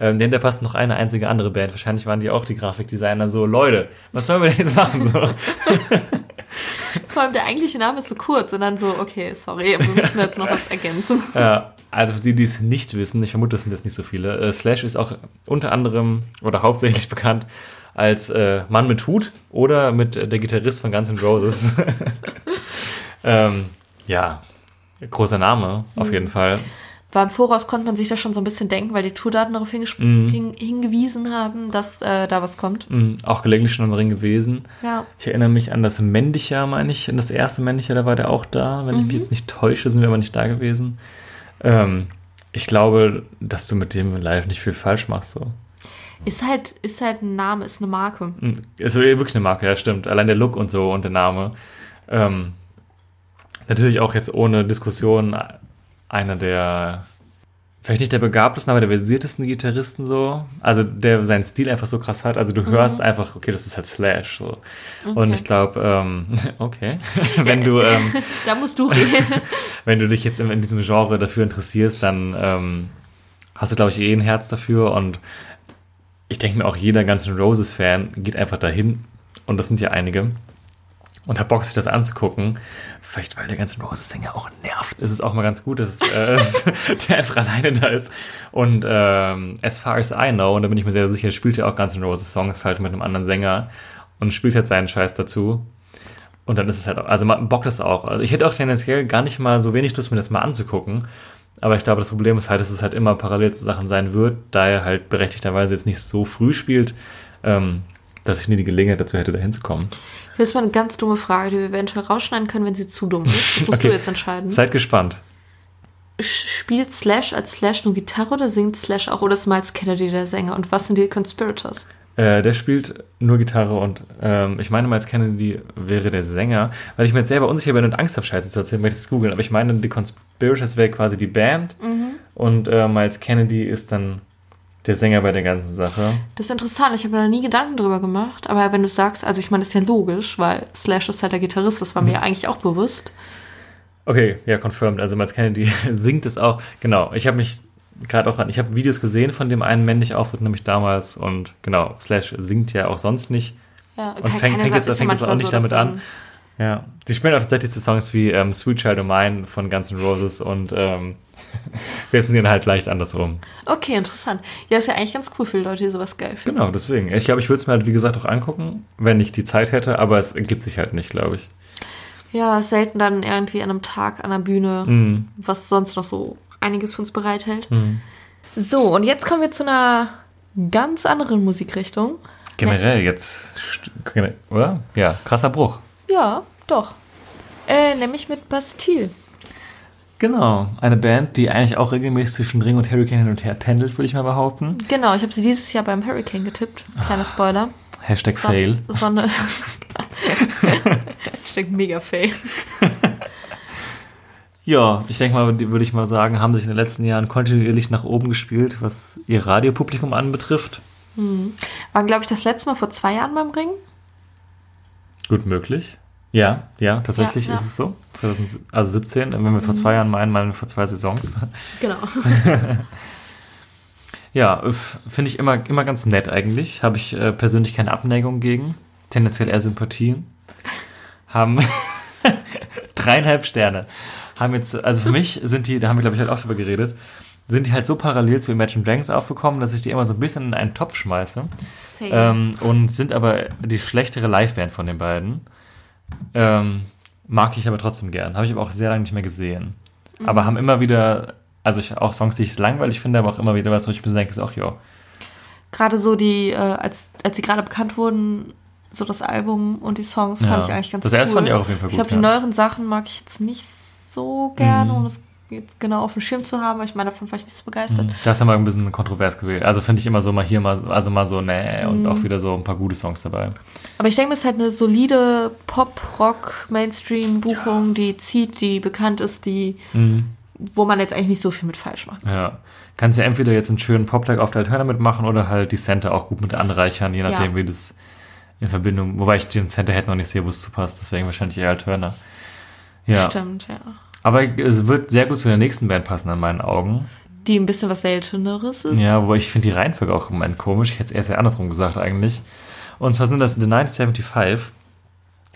S1: Ähm, denn da passt noch eine einzige andere Band. Wahrscheinlich waren die auch die Grafikdesigner so, Leute, was sollen wir denn jetzt machen? So.
S2: Vor allem der eigentliche Name ist so kurz und dann so, okay, sorry, wir müssen jetzt noch was ergänzen.
S1: Ja, also für die, die es nicht wissen, ich vermute, das sind jetzt nicht so viele. Äh, Slash ist auch unter anderem oder hauptsächlich bekannt als äh, Mann mit Hut oder mit äh, der Gitarrist von Guns N' Roses. ähm, ja, großer Name auf jeden Fall.
S2: War im Voraus konnte man sich das schon so ein bisschen denken, weil die Tourdaten darauf
S1: Mhm.
S2: hin hingewiesen haben, dass äh, da was kommt.
S1: Mhm, auch gelegentlich schon im Ring gewesen.
S2: Ja.
S1: Ich erinnere mich an das Männliche, meine ich, an das erste Männliche, da war der auch da. Wenn ich mich jetzt nicht täusche, sind wir aber nicht da gewesen. Ähm, ich glaube, dass du mit dem live nicht viel falsch machst. So.
S2: Ist halt, ist halt ein Name, ist eine Marke.
S1: Mhm, Ist wirklich eine Marke, ja, stimmt. Allein der Look und so und der Name. Ähm, natürlich auch jetzt ohne Diskussion einer der, vielleicht nicht der begabtesten, aber der versiertesten Gitarristen so. Also der seinen Stil einfach so krass hat. Also du hörst einfach, okay, das ist halt Slash. So. Und
S2: Okay.
S1: ich glaube, ähm, okay, wenn du, ähm,
S2: Da musst du reden.
S1: wenn du dich jetzt in, in diesem Genre dafür interessierst, dann ähm, hast du, glaube ich, eh ein Herz dafür. Und ich denke mir auch, jeder ganzen Roses-Fan geht einfach dahin. Und das sind ja einige. Und hat Bock, sich das anzugucken. Vielleicht, weil der ganze Roses-Sänger auch nervt. Ist es auch mal ganz gut, dass, äh, der einfach alleine da ist. Und ähm, as far as I know, und da bin ich mir sehr sicher, spielt er auch Guns N' Roses Songs halt mit einem anderen Sänger und spielt halt seinen Scheiß dazu. Und dann ist es halt auch, also man bockt das auch. Also ich hätte auch tendenziell gar nicht mal so wenig Lust, mir das mal anzugucken. Aber ich glaube, das Problem ist halt, dass es halt immer parallel zu Sachen sein wird, da er halt berechtigterweise jetzt nicht so früh spielt, ähm, dass ich nie die Gelegenheit dazu hätte, da hinzukommen.
S2: Hier ist mal eine ganz dumme Frage, die wir eventuell rausschneiden können, wenn sie zu dumm ist. Das musst
S1: Okay.
S2: du jetzt entscheiden.
S1: Seid gespannt.
S2: Spielt Slash als Slash nur Gitarre oder singt Slash auch oder ist Miles Kennedy der Sänger? Und was sind die Conspirators?
S1: Äh, der spielt nur Gitarre und ähm, ich meine, Miles Kennedy wäre der Sänger, weil ich mir jetzt selber unsicher bin und Angst habe, Scheiße zu erzählen, weil ich das googeln. Aber ich meine, die Conspirators wäre quasi die Band und äh, Miles Kennedy ist dann der Sänger bei der ganzen Sache.
S2: Das ist interessant, ich habe mir da nie Gedanken drüber gemacht, aber wenn du sagst, also ich meine, das ist ja logisch, weil Slash ist halt der Gitarrist, das war
S1: Mhm.
S2: mir eigentlich auch bewusst.
S1: Okay, ja, confirmed. Also Miles Kennedy singt es auch. Genau, ich habe mich gerade auch an, ich habe Videos gesehen von dem einen männlichen Auftritt, nämlich damals und genau, Slash singt ja auch sonst nicht.
S2: Ja,
S1: Und fängt- fängt jetzt- fängt jetzt auch nicht damit an. Ja, die spielen auch tatsächlich so Songs wie ähm, Sweet Child O' Mine von Guns N' Roses und ähm, setzen die dann halt leicht andersrum.
S2: Okay, interessant. Ja, ist ja eigentlich ganz cool für die Leute, die sowas geil finden.
S1: Genau, deswegen. Ich glaube, ich würde es mir halt, wie gesagt, auch angucken, wenn ich die Zeit hätte, aber es ergibt sich halt nicht, glaube ich.
S2: Ja, selten dann irgendwie an einem Tag an der Bühne,
S1: Mhm.
S2: was sonst noch so einiges für uns bereithält. So, und jetzt kommen wir zu einer ganz anderen Musikrichtung.
S1: Generell jetzt, oder? Ja, krasser Bruch.
S2: Ja, doch. Äh, nämlich mit Bastille.
S1: Genau, eine Band, die eigentlich auch regelmäßig zwischen Ring und Hurricane hin und her pendelt, würde ich mal behaupten.
S2: Genau, ich habe sie dieses Jahr beim Hurricane getippt. Kleiner Spoiler.
S1: Hashtag
S2: Son-
S1: Fail.
S2: Sonne. Steckt mega fail.
S1: Ja, ich denke mal, würde ich mal sagen, haben sich in den letzten Jahren kontinuierlich nach oben gespielt, was ihr Radiopublikum anbetrifft.
S2: War, glaube ich, das letzte Mal vor zwei Jahren beim Ring.
S1: Gut möglich. Ja, ja, tatsächlich
S2: Ja, ja.
S1: ist es so. 2000, also 17, wenn wir vor zwei Jahren meinen, meinen wir vor zwei Saisons.
S2: Genau.
S1: Ja, finde ich immer, immer ganz nett eigentlich. Habe ich äh, persönlich keine Abneigung gegen. Tendenziell eher Sympathien. Haben dreieinhalb Sterne. Haben jetzt, also für mich sind die, da haben wir glaube ich halt auch drüber geredet, sind die halt so parallel zu Imagine Dragons aufgekommen, dass ich die immer so ein bisschen in einen Topf schmeiße. Ähm, und sind aber die schlechtere Liveband von den beiden. Ähm, mag ich aber trotzdem gern. Habe ich aber auch sehr lange nicht mehr gesehen. Aber haben immer wieder, also ich, auch Songs, die ich langweilig finde, aber auch immer wieder was, wo ich mir denke, so, ach ja.
S2: gerade so die, äh, als, als sie gerade bekannt wurden, so das Album und die Songs
S1: Ja.
S2: fand ich eigentlich ganz
S1: Das
S2: cool.
S1: erste fand ich auch auf jeden Fall
S2: Ich
S1: gut,
S2: glaube, die
S1: ja.
S2: neueren Sachen mag ich jetzt nicht so gerne,
S1: Mhm.
S2: um es jetzt genau auf dem Schirm zu haben, weil ich meine, davon war ich nicht so begeistert.
S1: Das ist immer ein bisschen kontrovers gewesen. Also finde ich immer so mal hier mal, also mal so, nee, und
S2: Mhm.
S1: auch wieder so ein paar gute Songs dabei.
S2: Aber ich denke, das ist halt eine solide Pop-Rock-Mainstream-Buchung, die zieht, die bekannt ist, die,
S1: Mhm.
S2: wo man jetzt eigentlich nicht so viel mit falsch macht.
S1: Ja. Kannst ja entweder jetzt einen schönen Pop-Tag auf der Alterna mitmachen oder halt die Center auch gut mit anreichern, je nachdem,
S2: Ja.
S1: wie das in Verbindung, wobei ich den Center hätte noch nicht sehe, wo es zu passt, deswegen wahrscheinlich eher Alterna. Ja.
S2: Stimmt, ja.
S1: Aber es wird sehr gut zu der nächsten Band passen, in meinen Augen.
S2: Die ein bisschen was Selteneres ist.
S1: Ja, wobei ich finde die Reihenfolge auch im Moment komisch. Ich hätte es erst ja andersrum gesagt eigentlich. Und zwar sind das The 1975,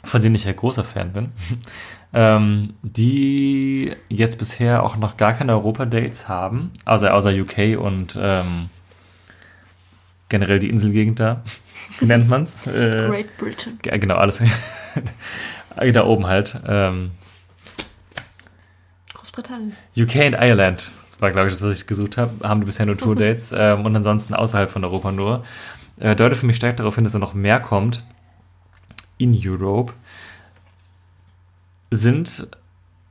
S1: von denen ich ja großer Fan bin, ähm, die jetzt bisher auch noch gar keine Europa-Dates haben, also außer UK und ähm, generell die Inselgegend da. Wie nennt man's? Äh,
S2: Great Britain.
S1: genau, alles. da oben halt. Ähm,
S2: Großbritannien.
S1: UK und Ireland war, glaube ich, das, was ich gesucht habe. Haben die bisher nur Tour-Dates ähm, und ansonsten außerhalb von Europa nur. Äh, deutet für mich stark darauf hin, dass da noch mehr kommt. In Europe. Sind,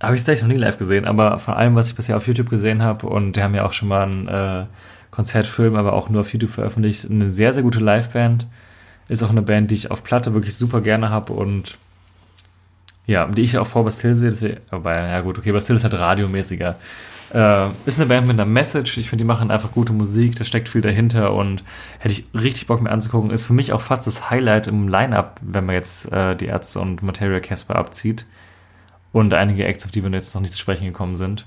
S1: habe ich tatsächlich noch nie live gesehen, aber von allem, was ich bisher auf YouTube gesehen habe, und die haben ja auch schon mal einen äh, Konzertfilm, aber auch nur auf YouTube veröffentlicht, eine sehr, sehr gute Liveband. Ist auch eine Band, die ich auf Platte wirklich super gerne habe und ja, die ich auch vor Bastille sehe, deswegen, aber ja gut, okay, Bastille ist halt radiomäßiger. Äh, ist eine Band mit einer Message, ich finde, die machen einfach gute Musik, da steckt viel dahinter und hätte ich richtig Bock mir anzugucken. Ist für mich auch fast das Highlight im Line-Up, wenn man jetzt äh, die Ärzte und Materia Casper abzieht. Und einige Acts, auf die wir jetzt noch nicht zu sprechen gekommen sind.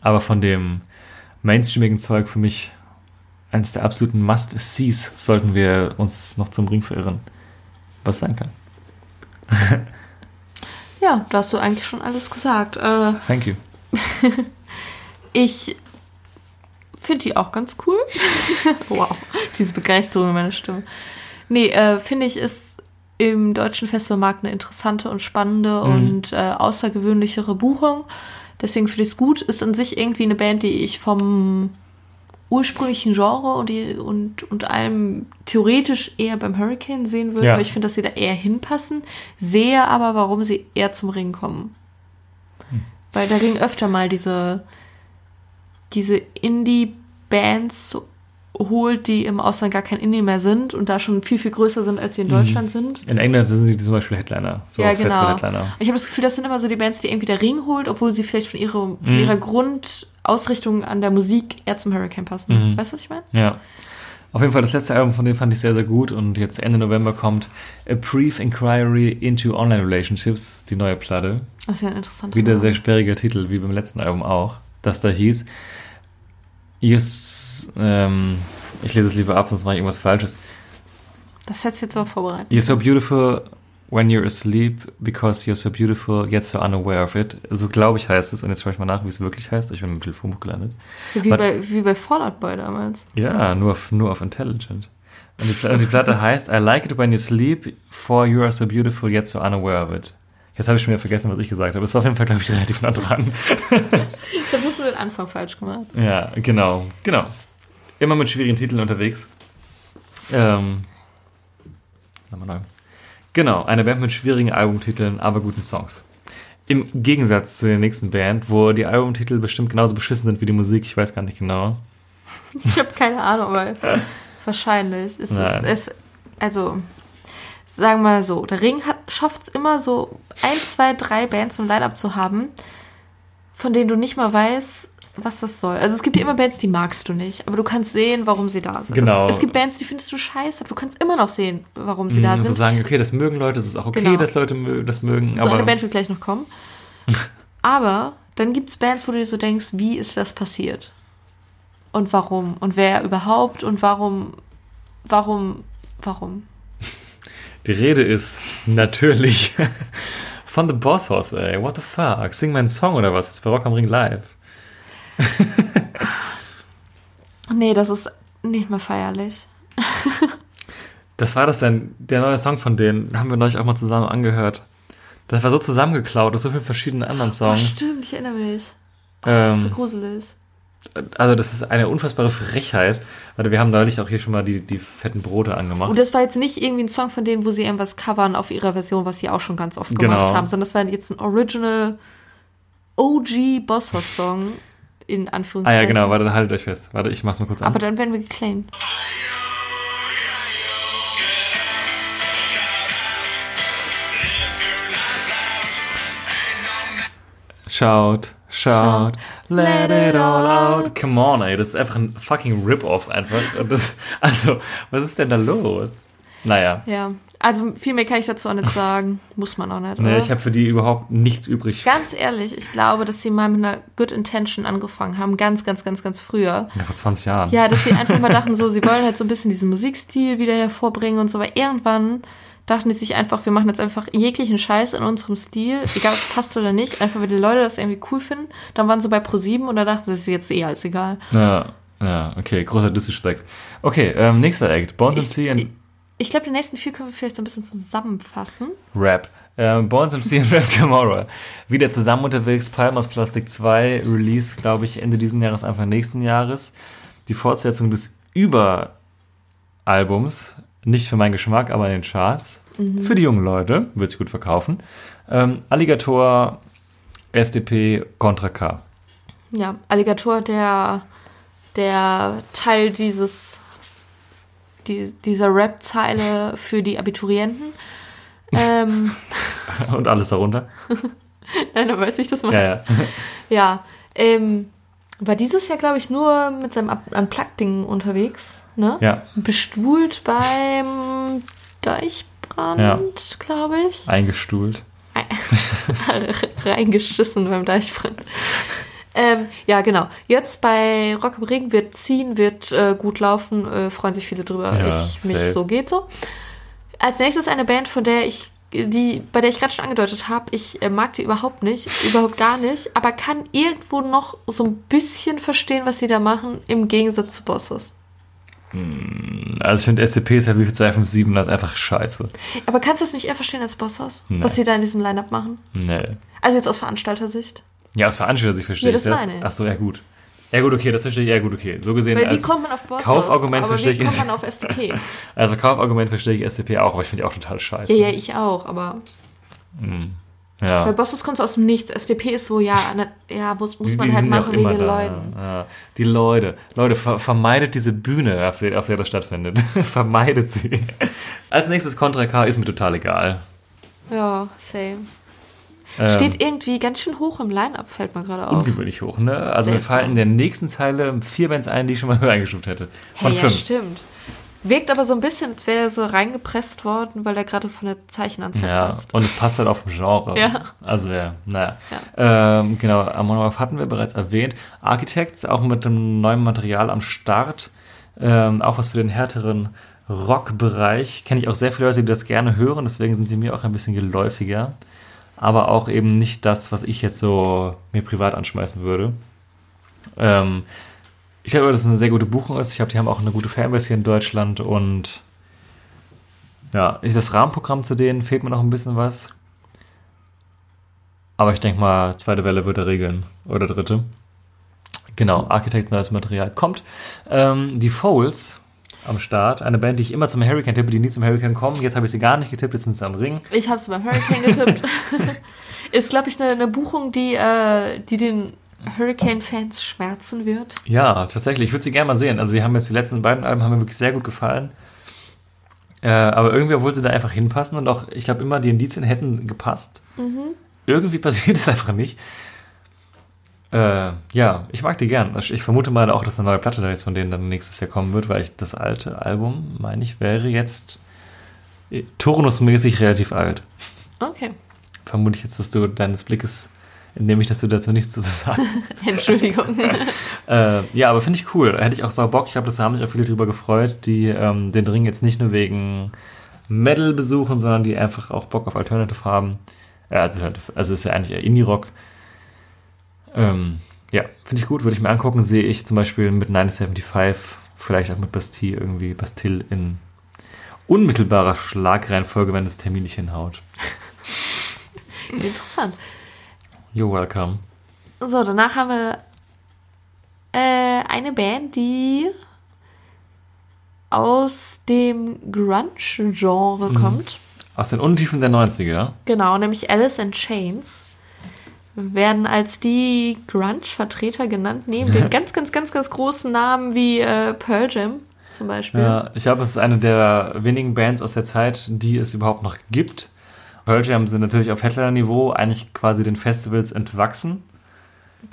S1: Aber von dem mainstreamigen Zeug für mich eines der absoluten Must-Sees sollten wir uns noch zum Ring verirren. Was sein kann.
S2: Ja, da hast du eigentlich schon alles gesagt. Äh,
S1: Thank you.
S2: ich finde die auch ganz cool. wow, diese Begeisterung in meiner Stimme. Nee, äh, finde ich, ist im deutschen Festivalmarkt eine interessante und spannende
S1: Mhm.
S2: und äh, außergewöhnlichere Buchung. Deswegen finde ich es gut. Ist an sich irgendwie eine Band, die ich vom ursprünglichen Genre und, die, und, und allem theoretisch eher beim Hurricane sehen würde,
S1: Ja.
S2: weil ich finde, dass sie da eher hinpassen. Sehe aber, warum sie eher zum Ring kommen. Weil der Ring öfter mal diese, diese Indie-Bands holt, die im Ausland gar kein Indie mehr sind und da schon viel, viel größer sind, als sie in Deutschland sind.
S1: In England sind sie zum Beispiel Headliner. So
S2: ja, genau.
S1: Headliner.
S2: Ich habe das Gefühl, das sind immer so die Bands, die irgendwie der Ring holt, obwohl sie vielleicht von, ihrer von
S1: Mhm.
S2: ihrer Grundausrichtung an der Musik eher zum Hurricane passen.
S1: Mhm.
S2: Weißt du, was ich meine?
S1: Ja. Auf jeden Fall, das letzte Album von denen fand ich sehr, sehr gut und jetzt Ende November kommt A Brief Inquiry into Online Relationships, die neue Platte.
S2: Das ist ja ein interessanter
S1: Wieder
S2: Name.
S1: sehr sperriger Titel, wie beim letzten Album auch. Das da hieß, ähm, ich lese es lieber ab, sonst mache ich irgendwas Falsches.
S2: Das hättest du jetzt aber vorbereitet.
S1: You're so beautiful when you're asleep because you're so beautiful yet so unaware of it. So glaube ich heißt es und jetzt schaue ich mal nach, wie es wirklich heißt. Ich bin im Telefonbuch gelandet.
S2: Ja wie,
S1: Was-
S2: bei, wie bei Fallout Boy damals.
S1: Ja, nur auf, nur auf Intelligent. Und die, Pla- und die Platte heißt I like it when you sleep, for you are so beautiful yet so unaware of it. Jetzt habe ich schon wieder vergessen, was ich gesagt habe. Es war auf jeden Fall, glaube ich, relativ nah dran.
S2: Ich habe bloß nur den Anfang falsch gemacht.
S1: Ja, genau, genau. Immer mit schwierigen Titeln unterwegs. Ähm, nochmal neu. Genau, eine Band mit schwierigen Albumtiteln, aber guten Songs. Im Gegensatz zu der nächsten Band, wo die Albumtitel bestimmt genauso beschissen sind wie die Musik, ich weiß gar nicht genau.
S2: Ich habe keine Ahnung, aber wahrscheinlich ist
S1: Nein.
S2: es, es. Also, sagen wir mal so: Der Ring schafft es immer so, ein, zwei, drei Bands im Line-Up zu haben, von denen du nicht mal weißt, was das soll. Also, es gibt ja immer Bands, die magst du nicht, aber du kannst sehen, warum sie da sind.
S1: Genau.
S2: Es, es gibt Bands, die findest du scheiße, aber du kannst immer noch sehen, warum sie da
S1: Mhm,
S2: sind.
S1: so sagen, okay, das mögen Leute, es ist auch okay,
S2: Genau.
S1: dass Leute das mögen,
S2: So
S1: aber
S2: eine Band wird gleich noch kommen. Aber dann gibt es Bands, wo du dir so denkst, wie ist das passiert? Und warum? Und wer überhaupt? Und warum? Warum? Warum?
S1: die Rede ist natürlich von The Boss House, ey. What the fuck? Sing meinen Song oder was? Jetzt bei Rock am Ring live.
S2: Nee, das ist nicht mehr feierlich.
S1: Das war das denn, der neue Song von denen, haben wir neulich auch mal zusammen angehört. Das war so zusammengeklaut aus so vielen verschiedenen anderen
S2: Oh,
S1: Songs.
S2: stimmt, ich erinnere mich. Oh, das ist so
S1: Ähm,
S2: gruselig.
S1: also das ist eine unfassbare Frechheit. Weil wir haben neulich auch hier schon mal die, die fetten Brote angemacht.
S2: Und das war jetzt nicht irgendwie ein Song von denen, wo sie irgendwas covern auf ihrer Version, was sie auch schon ganz oft
S1: Genau.
S2: gemacht haben, sondern das war jetzt ein Original OG Boss Hoss Song in
S1: ah
S2: Anführungszeichen.
S1: ja, genau, warte, haltet euch fest. Warte, ich mach's mal kurz an.
S2: Aber dann werden wir geclaimed.
S1: Shout, shout,
S2: Shout,
S1: let it all out. Come on, ey, das ist einfach ein fucking Rip-Off einfach. Das, also, was ist denn da los? Naja,
S2: Ja, also viel mehr kann ich dazu auch nicht sagen. Muss man auch nicht.
S1: nee,
S2: oder?
S1: ich habe für die überhaupt nichts übrig.
S2: Ganz ehrlich, ich glaube, dass sie mal mit einer Good Intention angefangen haben, ganz, ganz, ganz, ganz früher.
S1: Ja, vor 20 Jahren.
S2: Ja, dass sie einfach mal dachten, so, sie wollen halt so ein bisschen diesen Musikstil wieder hervorbringen und so, aber irgendwann dachten die sich einfach, wir machen jetzt einfach jeglichen Scheiß in unserem Stil, egal ob es passt oder nicht, einfach weil die Leute das irgendwie cool finden. Dann waren sie bei Pro7 und da dachten sie sich, jetzt eh alles egal.
S1: Ja, ja, okay, großer Disrespect. Okay, ähm, nächster Act.
S2: Ich-
S1: MC und
S2: Ich glaube, die nächsten vier können wir vielleicht so ein bisschen zusammenfassen.
S1: Rap. Ähm, Bones MC und Rap Camorra. Wieder zusammen unterwegs. Palm aus Plastik 2. Release, glaube ich, Ende diesen Jahres, Anfang nächsten Jahres. Die Fortsetzung des Über-Albums. Nicht für meinen Geschmack, aber in den Charts. Für die jungen Leute. Wird sich gut verkaufen. Ähm, Alligator, SDP, Contra K.
S2: Ja, Alligator, der, der Teil dieses, die, dieser Rap-Zeile für die Abiturienten. Ähm,
S1: Und alles darunter.
S2: nein, da weiß ich das mal.
S1: Ja, ja.
S2: Ja, ähm, war dieses Jahr, glaube ich, nur mit seinem Unplugged-Ding unterwegs, ne?
S1: Ja,
S2: Bestuhlt beim Deichbrand,
S1: Ja.
S2: glaube ich.
S1: eingestuhlt.
S2: Reingeschissen beim Deichbrand. Ähm, ja, genau. Jetzt bei Rock am Ring wird ziehen, wird äh, gut laufen, äh, freuen sich viele drüber.
S1: Ja,
S2: ich, mich
S1: safe.
S2: so geht so. Als nächstes eine Band, von der ich, die, bei der ich gerade schon angedeutet habe, ich äh, mag die überhaupt nicht, überhaupt gar nicht, aber kann irgendwo noch so ein bisschen verstehen, was sie da machen, im Gegensatz zu Bosses.
S1: Also ich finde SCP ist ja wie viel 257, das ist einfach scheiße.
S2: Aber kannst du das nicht eher verstehen als Bosses,
S1: Nee.
S2: was sie da in diesem Line-Up machen?
S1: Nee.
S2: Also jetzt aus Veranstaltersicht.
S1: Ja, aus Veranstalter-Sicht verstehe
S2: Ja,
S1: ich
S2: das
S1: das.
S2: meine ich.
S1: Ach so, ja gut. Ja gut, okay, das verstehe ich. Ja gut, okay. So gesehen
S2: Weil wie kommt man auf Boss
S1: Kaufargument
S2: aber
S1: verstehe
S2: wie
S1: ich
S2: kommt man auf SDP?
S1: Also Kaufargument verstehe ich SDP auch, aber ich finde die auch total scheiße.
S2: ja, ja, ich auch, aber bei
S1: ja.
S2: Bossos kommt es aus dem Nichts. SDP ist so, ja, ne, ja muss, muss
S1: Die-
S2: man
S1: die
S2: halt machen wegen den
S1: da,
S2: Leuten.
S1: Ja. Ja. Die Leute. Leute, ver vermeidet diese Bühne, auf der, auf der das stattfindet. vermeidet sie. Als nächstes Contra K ist mir total egal.
S2: Ja, same.
S1: Ähm,
S2: Steht irgendwie ganz schön hoch im Line-Up, fällt mir gerade auf.
S1: ungewöhnlich hoch, ne? Also mir
S2: Seltsam.
S1: fallen in der nächsten Zeile vier Bands ein, die ich schon mal höher eingestuft hätte. Von
S2: Hey, ja,
S1: fünf.
S2: stimmt. Wirkt aber so ein bisschen, als wäre er so reingepresst worden, weil er gerade von der Zeichenanzahl
S1: Ja,
S2: passt.
S1: und es passt halt auf dem Genre.
S2: Ja.
S1: Also ja, naja. Ähm, genau, Amon hatten wir bereits erwähnt. Architects, auch mit dem neuen Material am Start. Ähm, auch was für den härteren Rock-Bereich. Kenne ich auch sehr viele Leute, die das gerne hören, deswegen sind sie mir auch ein bisschen geläufiger. Aber auch eben nicht das, was ich jetzt so mir privat anschmeißen würde. Ähm, ich glaube, dass es eine sehr gute Buchung ist. Ich glaube, die haben auch eine gute Fanbase hier in Deutschland und ja, ist das Rahmenprogramm zu denen fehlt mir noch ein bisschen was. Aber ich denke mal, zweite Welle würde regeln. Oder dritte. Genau, Architect neues Material kommt. Ähm, die Foles am Start. Eine Band, die ich immer zum Hurricane tippe, die nie zum Hurricane kommen. Jetzt habe ich sie gar nicht getippt, jetzt sind sie am Ring.
S2: Ich habe es beim Hurricane getippt. Ist, glaube ich, eine, eine Buchung, die, äh, die den Hurricane-Fans schmerzen wird.
S1: Ja, tatsächlich. Ich würde sie gerne mal sehen. Also, sie haben jetzt die letzten beiden Alben haben mir wirklich sehr gut gefallen. Äh, aber irgendwie wollte sie da einfach hinpassen und auch, ich glaube, immer die Indizien hätten gepasst. Irgendwie passiert es einfach nicht. Äh, ja, ich mag die gern. Ich vermute mal auch, dass eine neue Platte da jetzt von denen dann nächstes Jahr kommen wird, weil ich das alte Album, meine ich, wäre jetzt äh, turnusmäßig relativ alt.
S2: Okay.
S1: Vermute ich jetzt, dass du deines Blickes, indem ich, dass du dazu nichts zu sagen
S2: Entschuldigung.
S1: Äh, ja, aber finde ich cool. Hätte ich auch sau Bock. Ich glaube, das haben sich auch viele drüber gefreut, die ähm, den Ring jetzt nicht nur wegen Metal besuchen, sondern die einfach auch Bock auf Alternative haben. Ja, also, also ist ja eigentlich eher Indie-Rock. Ähm, ja, finde ich gut, würde ich mir angucken. Sehe ich zum Beispiel mit 975, vielleicht auch mit Bastille irgendwie, Bastille in unmittelbarer Schlagreihenfolge, wenn das Termin nicht hinhaut.
S2: Interessant.
S1: You're welcome.
S2: So, danach haben wir äh, eine Band, die aus dem Grunge-Genre kommt.
S1: Aus den Untiefen der 90er.
S2: Genau, nämlich Alice in Chains. Werden als die Grunge-Vertreter genannt, neben den ganz, ganz, ganz, ganz großen Namen wie äh, Pearl Jam zum Beispiel.
S1: Ja, ich glaube, es ist eine der wenigen Bands aus der Zeit, die es überhaupt noch gibt. Pearl Jam sind natürlich auf Headliner-Niveau eigentlich quasi den Festivals entwachsen,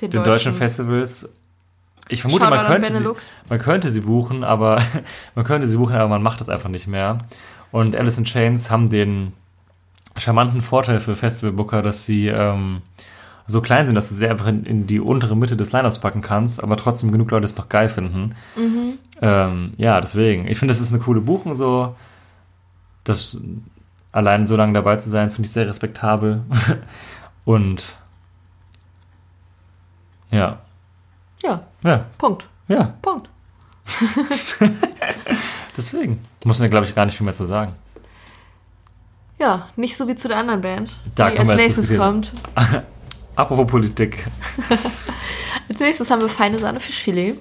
S1: den deutschen, Festivals. Ich vermute, man
S2: an
S1: könnte, sie, man könnte sie buchen, aber man könnte sie buchen, aber man macht das einfach nicht mehr. Und Alice in Chains haben den charmanten Vorteil für Festivalbooker, dass sie ähm, so klein sind, dass du sie einfach in, in die untere Mitte des Lineups packen kannst, aber trotzdem genug Leute es noch geil finden. Ähm, ja, deswegen. Ich finde, das ist eine coole Buchung so. Das allein so lange dabei zu sein, finde ich sehr respektabel. Und ja,
S2: Ja,
S1: ja,
S2: Punkt.
S1: ja,
S2: Punkt.
S1: deswegen. Muss mir, glaube ich, gar nicht viel mehr zu sagen.
S2: Ja, nicht so wie zu der anderen Band,
S1: Da
S2: die als nächstes kommt.
S1: Apropos Politik.
S2: Als nächstes haben wir feine Sahne Fischfilet.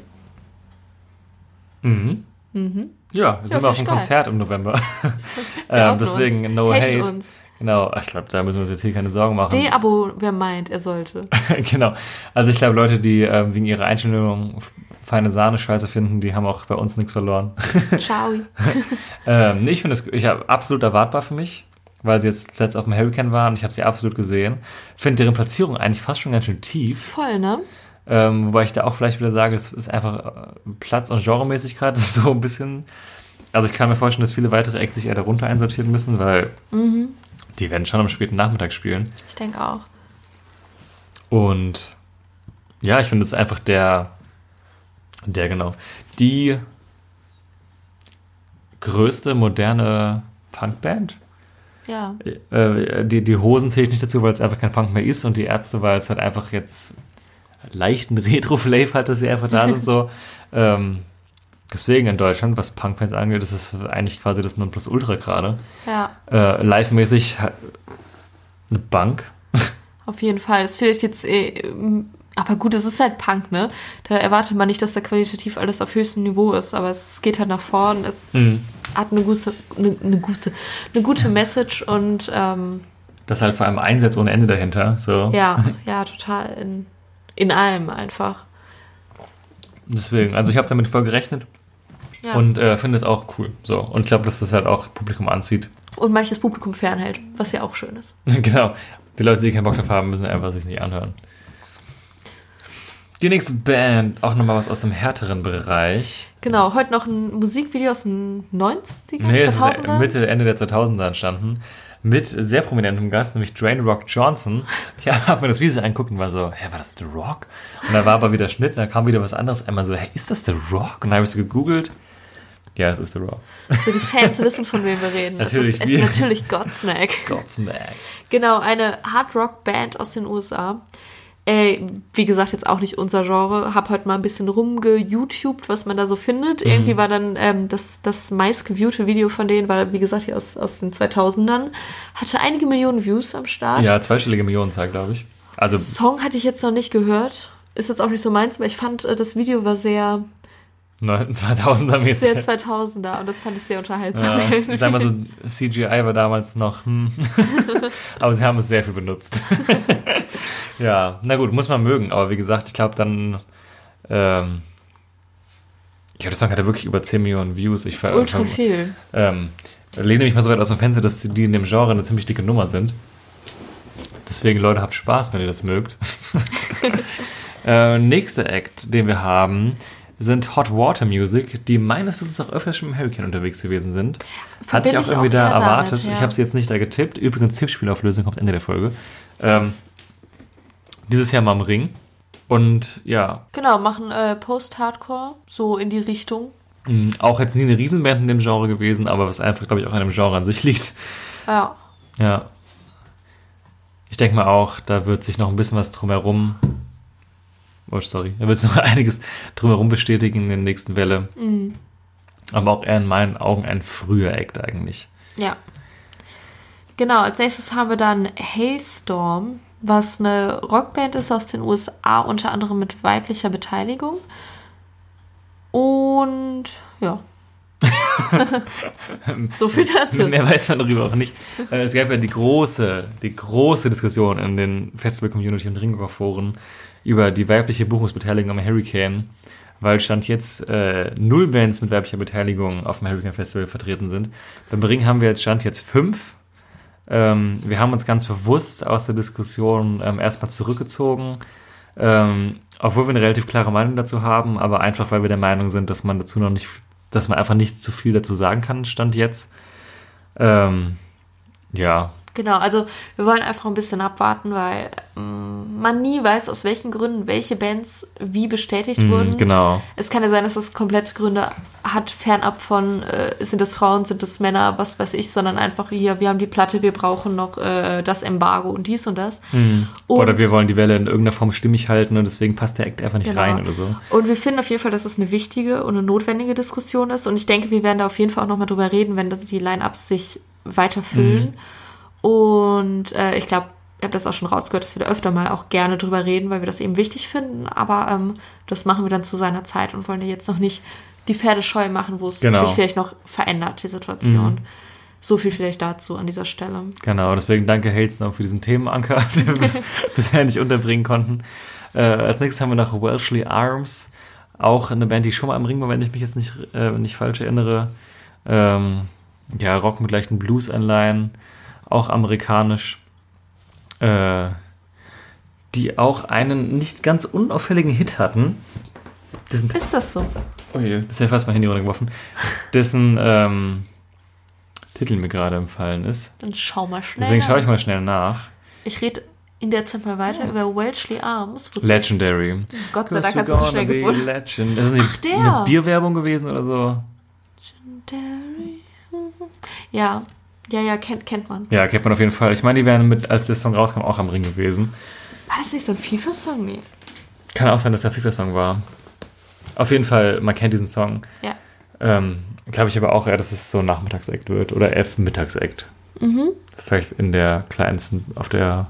S1: Mhm. Ja, sind
S2: Ja,
S1: wir auf einem. Konzert im November. Ähm, deswegen
S2: uns.
S1: no
S2: Hatet
S1: hate.
S2: uns.
S1: Genau, ich glaube, da müssen wir uns jetzt hier keine Sorgen machen.
S2: De-Abo, wer meint, er sollte.
S1: genau. Also ich glaube, Leute, die ähm, wegen ihrer Einstellung feine Sahne scheiße finden, die haben auch bei uns nichts verloren.
S2: Ciao.
S1: ähm, nee, ich finde es ich absolut erwartbar für mich, weil sie jetzt zuletzt auf dem Hurricane waren. Ich habe sie absolut gesehen. Finde deren Platzierung eigentlich fast schon ganz schön tief.
S2: Voll, ne?
S1: Ähm, wobei ich da auch vielleicht wieder sage, es ist einfach äh, Platz- und Genremäßigkeit ist so ein bisschen. Also ich kann mir vorstellen, dass viele weitere Acts sich eher darunter einsortieren müssen, weil die werden schon am späten Nachmittag spielen.
S2: Ich denke auch.
S1: Und ja, ich finde es einfach der, der genau, die größte moderne Punkband.
S2: Ja.
S1: Äh, die, die Hosen zähle ich nicht dazu, weil es einfach kein Punk mehr ist und die Ärzte, weil es halt einfach jetzt leichten Retro-Flav hat, dass sie einfach da sind so. Ähm, deswegen in Deutschland, was Punkbands angeht, ist es eigentlich quasi das Nonplusultra gerade.
S2: Ja.
S1: Äh, Live-mäßig eine Bank.
S2: Auf jeden Fall. Das vielleicht jetzt, äh, ähm, aber gut, es ist halt Punk, ne? Da erwartet man nicht, dass da qualitativ alles auf höchstem Niveau ist, aber es geht halt nach vorn. Es
S1: Mhm.
S2: hat eine gute, eine, eine gute, eine gute Message und ähm,
S1: Das ist halt vor allem Einsatz ohne Ende dahinter. So.
S2: ja, ja, total in, in allem einfach.
S1: Deswegen, also ich habe damit voll gerechnet
S2: Ja.
S1: und äh, finde es auch cool. So. Und ich glaube, dass das halt auch Publikum anzieht.
S2: und manches Publikum fernhält, was ja auch schön ist.
S1: genau. Die Leute, die keinen Bock drauf haben, müssen einfach sich nicht anhören. Die nächste Band, auch nochmal was aus dem härteren Bereich.
S2: Genau, heute noch ein Musikvideo aus den 90er,
S1: Nee, es ist
S2: 2000er.
S1: Mitte, Ende der 2000er entstanden. Mit sehr prominentem Gast, nämlich Dwayne Rock Johnson. Ja, hab mir das Video angeguckt und war so, hä, war das The Rock? Und da war aber wieder Schnitt, und da kam wieder was anderes. Einmal so, hä, ist das The Rock? Und dann habe ich so gegoogelt. Ja, es ist The Rock.
S2: Für die Fans wissen, von wem wir reden.
S1: Natürlich,
S2: Es ist, es ist natürlich Godsmack.
S1: Godsmack.
S2: Genau, eine Hard-Rock-Band aus den USA. Äh, wie gesagt, jetzt auch nicht unser Genre. Hab heute mal ein bisschen rumge-YouTubed, was man da so findet.
S1: Mhm.
S2: Irgendwie war dann ähm, das, das meistgeviewte Video von denen, weil, wie gesagt, hier aus, aus den 2000ern, hatte einige Millionen Views am Start.
S1: Ja, zweistellige Millionenzahl, glaube ich. Also,
S2: Song hatte ich jetzt noch nicht gehört. Ist jetzt auch nicht so meins, aber ich fand, äh, das Video war sehr,
S1: 2000er mäßig.
S2: sehr 2000er und das fand ich sehr unterhaltsam.
S1: Ja, ich sag mal so, CGI war damals noch, hm. aber sie haben es sehr viel benutzt. Ja, na gut, muss man mögen, aber wie gesagt, ich glaube dann, ähm, ja, das Song hatte wirklich über 10 Millionen Views. Ich
S2: Ultra
S1: ver-
S2: viel.
S1: ähm, lehne mich mal so weit aus dem Fenster, dass die in dem Genre eine ziemlich dicke Nummer sind. Deswegen, Leute, habt Spaß, wenn ihr das mögt. äh, nächster Act, den wir haben, sind Hot Water Music, die meines Wissens auch öfters schon im Hurricane unterwegs gewesen sind. Hatte ich auch
S2: ich
S1: irgendwie
S2: auch
S1: da
S2: eher damit,
S1: erwartet.
S2: ja.
S1: Ich habe sie jetzt nicht da getippt. Übrigens, Tippspielauflösung kommt Ende der Folge. Ähm, dieses Jahr mal im Ring. Und ja,
S2: Genau, machen äh, Post-Hardcore, so in die Richtung.
S1: mh, auch jetzt nie eine Riesenband in dem Genre gewesen, aber was einfach, glaube ich, auch an dem Genre an sich liegt.
S2: Ja.
S1: Ja. Ich denke mal auch, da wird sich noch ein bisschen was drumherum. Oh, sorry. Da wird sich noch einiges drumherum bestätigen in der nächsten Welle.
S2: Mhm.
S1: Aber auch eher in meinen Augen ein früher Act eigentlich.
S2: Ja. Genau, als nächstes haben wir dann Hailstorm, was eine Rockband ist aus den USA, unter anderem mit weiblicher Beteiligung. Und ja. so viel dazu.
S1: Mehr weiß man darüber auch nicht. Äh, Es gab ja die große, die große Diskussion in den Festival-Community und Ringgower-Foren über die weibliche Buchungsbeteiligung am Hurricane, weil stand jetzt äh, null Bands mit weiblicher Beteiligung auf dem Hurricane Festival vertreten sind. Beim Ring haben wir jetzt stand jetzt fünf. Ähm, wir haben uns ganz bewusst aus der Diskussion ähm, erstmal zurückgezogen, ähm, obwohl wir eine relativ klare Meinung dazu haben, aber einfach weil wir der Meinung sind, dass man dazu noch nicht, dass man einfach nicht zu viel dazu sagen kann, stand jetzt. Ähm, ja,
S2: Genau, also wir wollen einfach ein bisschen abwarten, weil ähm, man nie weiß, aus welchen Gründen welche Bands wie bestätigt
S1: mh,
S2: wurden.
S1: genau.
S2: Es kann ja sein, dass das komplett Gründe hat, fernab von, äh, sind das Frauen, sind das Männer, was weiß ich, sondern einfach hier, wir haben die Platte, wir brauchen noch äh, das Embargo und dies und das.
S1: Mhm.
S2: Und-
S1: Oder wir wollen die Welle in irgendeiner Form stimmig halten und deswegen passt der Act einfach nicht
S2: Genau.
S1: rein oder so.
S2: Und wir finden auf jeden Fall, dass es eine wichtige und eine notwendige Diskussion ist. Und ich denke, wir werden da auf jeden Fall auch nochmal drüber reden, wenn das- die Line-Ups sich weiter füllen. Und äh, ich glaube, ihr habt das auch schon rausgehört, dass wir da öfter mal auch gerne drüber reden, weil wir das eben wichtig finden. Aber ähm, das machen wir dann zu seiner Zeit und wollen dir jetzt noch nicht die Pferde scheu machen, wo es
S1: Genau.
S2: sich vielleicht noch verändert, die Situation. So viel vielleicht dazu an dieser Stelle.
S1: Genau, deswegen danke Hailstorm für diesen Themenanker, den wir bis, bisher nicht unterbringen konnten. Äh, als nächstes haben wir noch Welshly Arms, auch eine Band, die schon mal im Ring war, wenn ich mich jetzt nicht, äh, nicht falsch erinnere. Ähm, ja, Rock mit leichten Blues-Anleihen, auch amerikanisch. Äh, die auch einen nicht ganz unauffälligen Hit hatten. Dessen,
S2: Ist das so?
S1: oh je, das ist ja fast mein Handy runtergeworfen. Dessen ähm, Titel mir gerade empfallen ist.
S2: Dann schau mal schnell.
S1: Deswegen schaue ich mal schnell nach.
S2: Ich rede in der Zeit mal weiter über Welshly Arms. wozu-
S1: Legendary.
S2: Gott sei Dank hast du es so schnell gefunden.
S1: Legend. Ist das nicht
S2: Ach, der.
S1: eine Bierwerbung gewesen oder so?
S2: Derry. Ja, ja, ja, kennt, kennt man.
S1: Ja, kennt man auf jeden Fall. Ich meine, die wären mit, als der Song rauskam, auch am Ring gewesen.
S2: War das nicht so ein FIFA-Song? Nee.
S1: Kann auch sein, dass der FIFA-Song war. Auf jeden Fall, man kennt diesen Song.
S2: Ja.
S1: Ähm, Glaube ich aber auch eher, dass es so ein Nachmittagsakt wird oder F-Mittagsakt.
S2: Mhm.
S1: Vielleicht in der kleinsten, auf der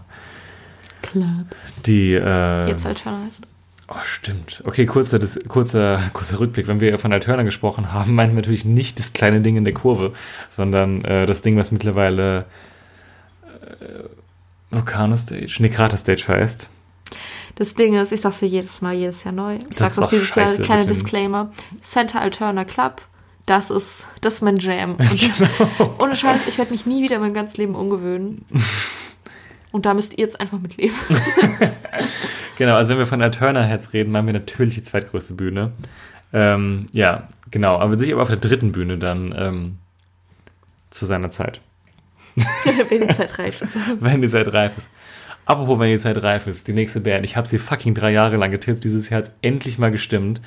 S2: Club.
S1: Die, äh,
S2: Jetzt Alterna heißt.
S1: Oh, stimmt. Okay, kurzer, das, kurzer, kurzer Rückblick. Wenn wir von Alterna gesprochen haben, meinten wir natürlich nicht das kleine Ding in der Kurve, sondern äh, das Ding, was mittlerweile äh, Volcano Stage, nee, Krater Stage heißt.
S2: Das Ding ist, ich sag's dir jedes Mal, jedes Jahr neu. Ich
S1: Das
S2: sag's auch dieses Jahr, kleiner
S1: dem-
S2: Disclaimer. Center Alterna Club, das ist, das ist mein Jam.
S1: Genau.
S2: Ohne Scheiß, ich werde mich nie wieder mein ganzes Leben umgewöhnen. Und da müsst ihr jetzt einfach mitleben.
S1: Genau, also wenn wir von Alterna Heads reden, meinen wir natürlich die zweitgrößte Bühne. Ähm, ja, genau, aber sich aber auf der dritten Bühne dann ähm, zu seiner Zeit,
S2: Wenn die Zeit reif ist.
S1: wenn die Zeit reif ist. Apropos, wenn die Zeit reif ist, die nächste Band, ich habe sie fucking drei Jahre lang getippt, dieses Jahr hat endlich mal gestimmt.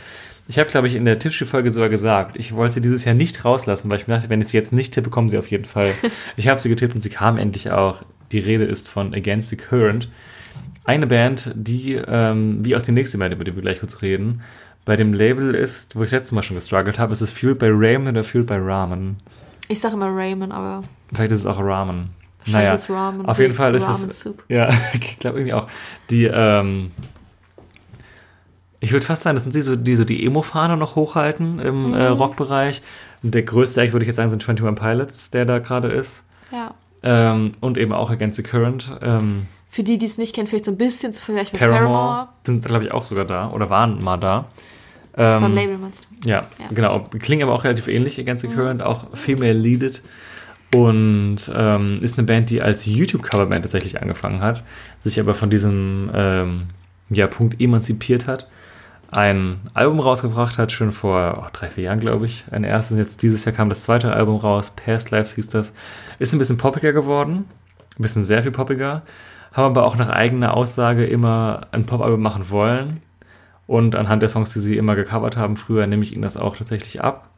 S1: Ich habe, glaube ich, in der Tippspielfolge sogar gesagt, ich wollte sie dieses Jahr nicht rauslassen, weil ich mir dachte, wenn ich sie jetzt nicht tippe, kommen sie auf jeden Fall. Ich habe sie getippt und sie kam endlich auch. Die Rede ist von Against the Current. Eine Band, die, ähm, wie auch die nächste Band, über die wir gleich kurz reden, bei dem Label ist, wo ich letztes Mal schon gestruggelt habe, ist es Fueled by Ramen oder Fueled by Ramen?
S2: Ich sage immer Ramen, aber
S1: Vielleicht ist es auch Ramen. Naja,
S2: ist Ramen.
S1: auf jeden Fall ist es,
S2: Soup.
S1: ja, ich glaube irgendwie auch. Die, ähm, ich würde fast sagen, das sind die so, die so die Emo-Fahne noch hochhalten im äh,
S2: Mhm.
S1: Rockbereich. Der größte, eigentlich würde ich jetzt sagen, sind 21 Pilots, der da gerade ist.
S2: Ja.
S1: Ähm, und eben auch Against the Current. Ähm,
S2: Für die, die es nicht kennen, vielleicht so ein bisschen zu vergleichen mit
S1: Paramore,
S2: Paramore.
S1: sind, glaube ich, auch sogar da oder waren mal da. Ähm,
S2: Beim Label meinst du?
S1: Ja,
S2: Ja.
S1: genau. Klingen aber auch relativ ähnlich, Against
S2: Mhm.
S1: the Current, auch mehr leaded. Und ähm, ist eine Band, die als YouTube-Coverband tatsächlich angefangen hat, sich aber von diesem ähm, ja, Punkt emanzipiert hat, ein Album rausgebracht hat, schon vor oh, drei, vier Jahren, glaube ich. Ein erstes, jetzt dieses Jahr kam das zweite Album raus, Past Lives hieß das. Ist ein bisschen poppiger geworden, ein bisschen sehr viel poppiger, haben aber auch nach eigener Aussage immer ein Pop-Album machen wollen. Und anhand der Songs, die sie immer gecovert haben, früher nehme ich ihnen das auch tatsächlich ab.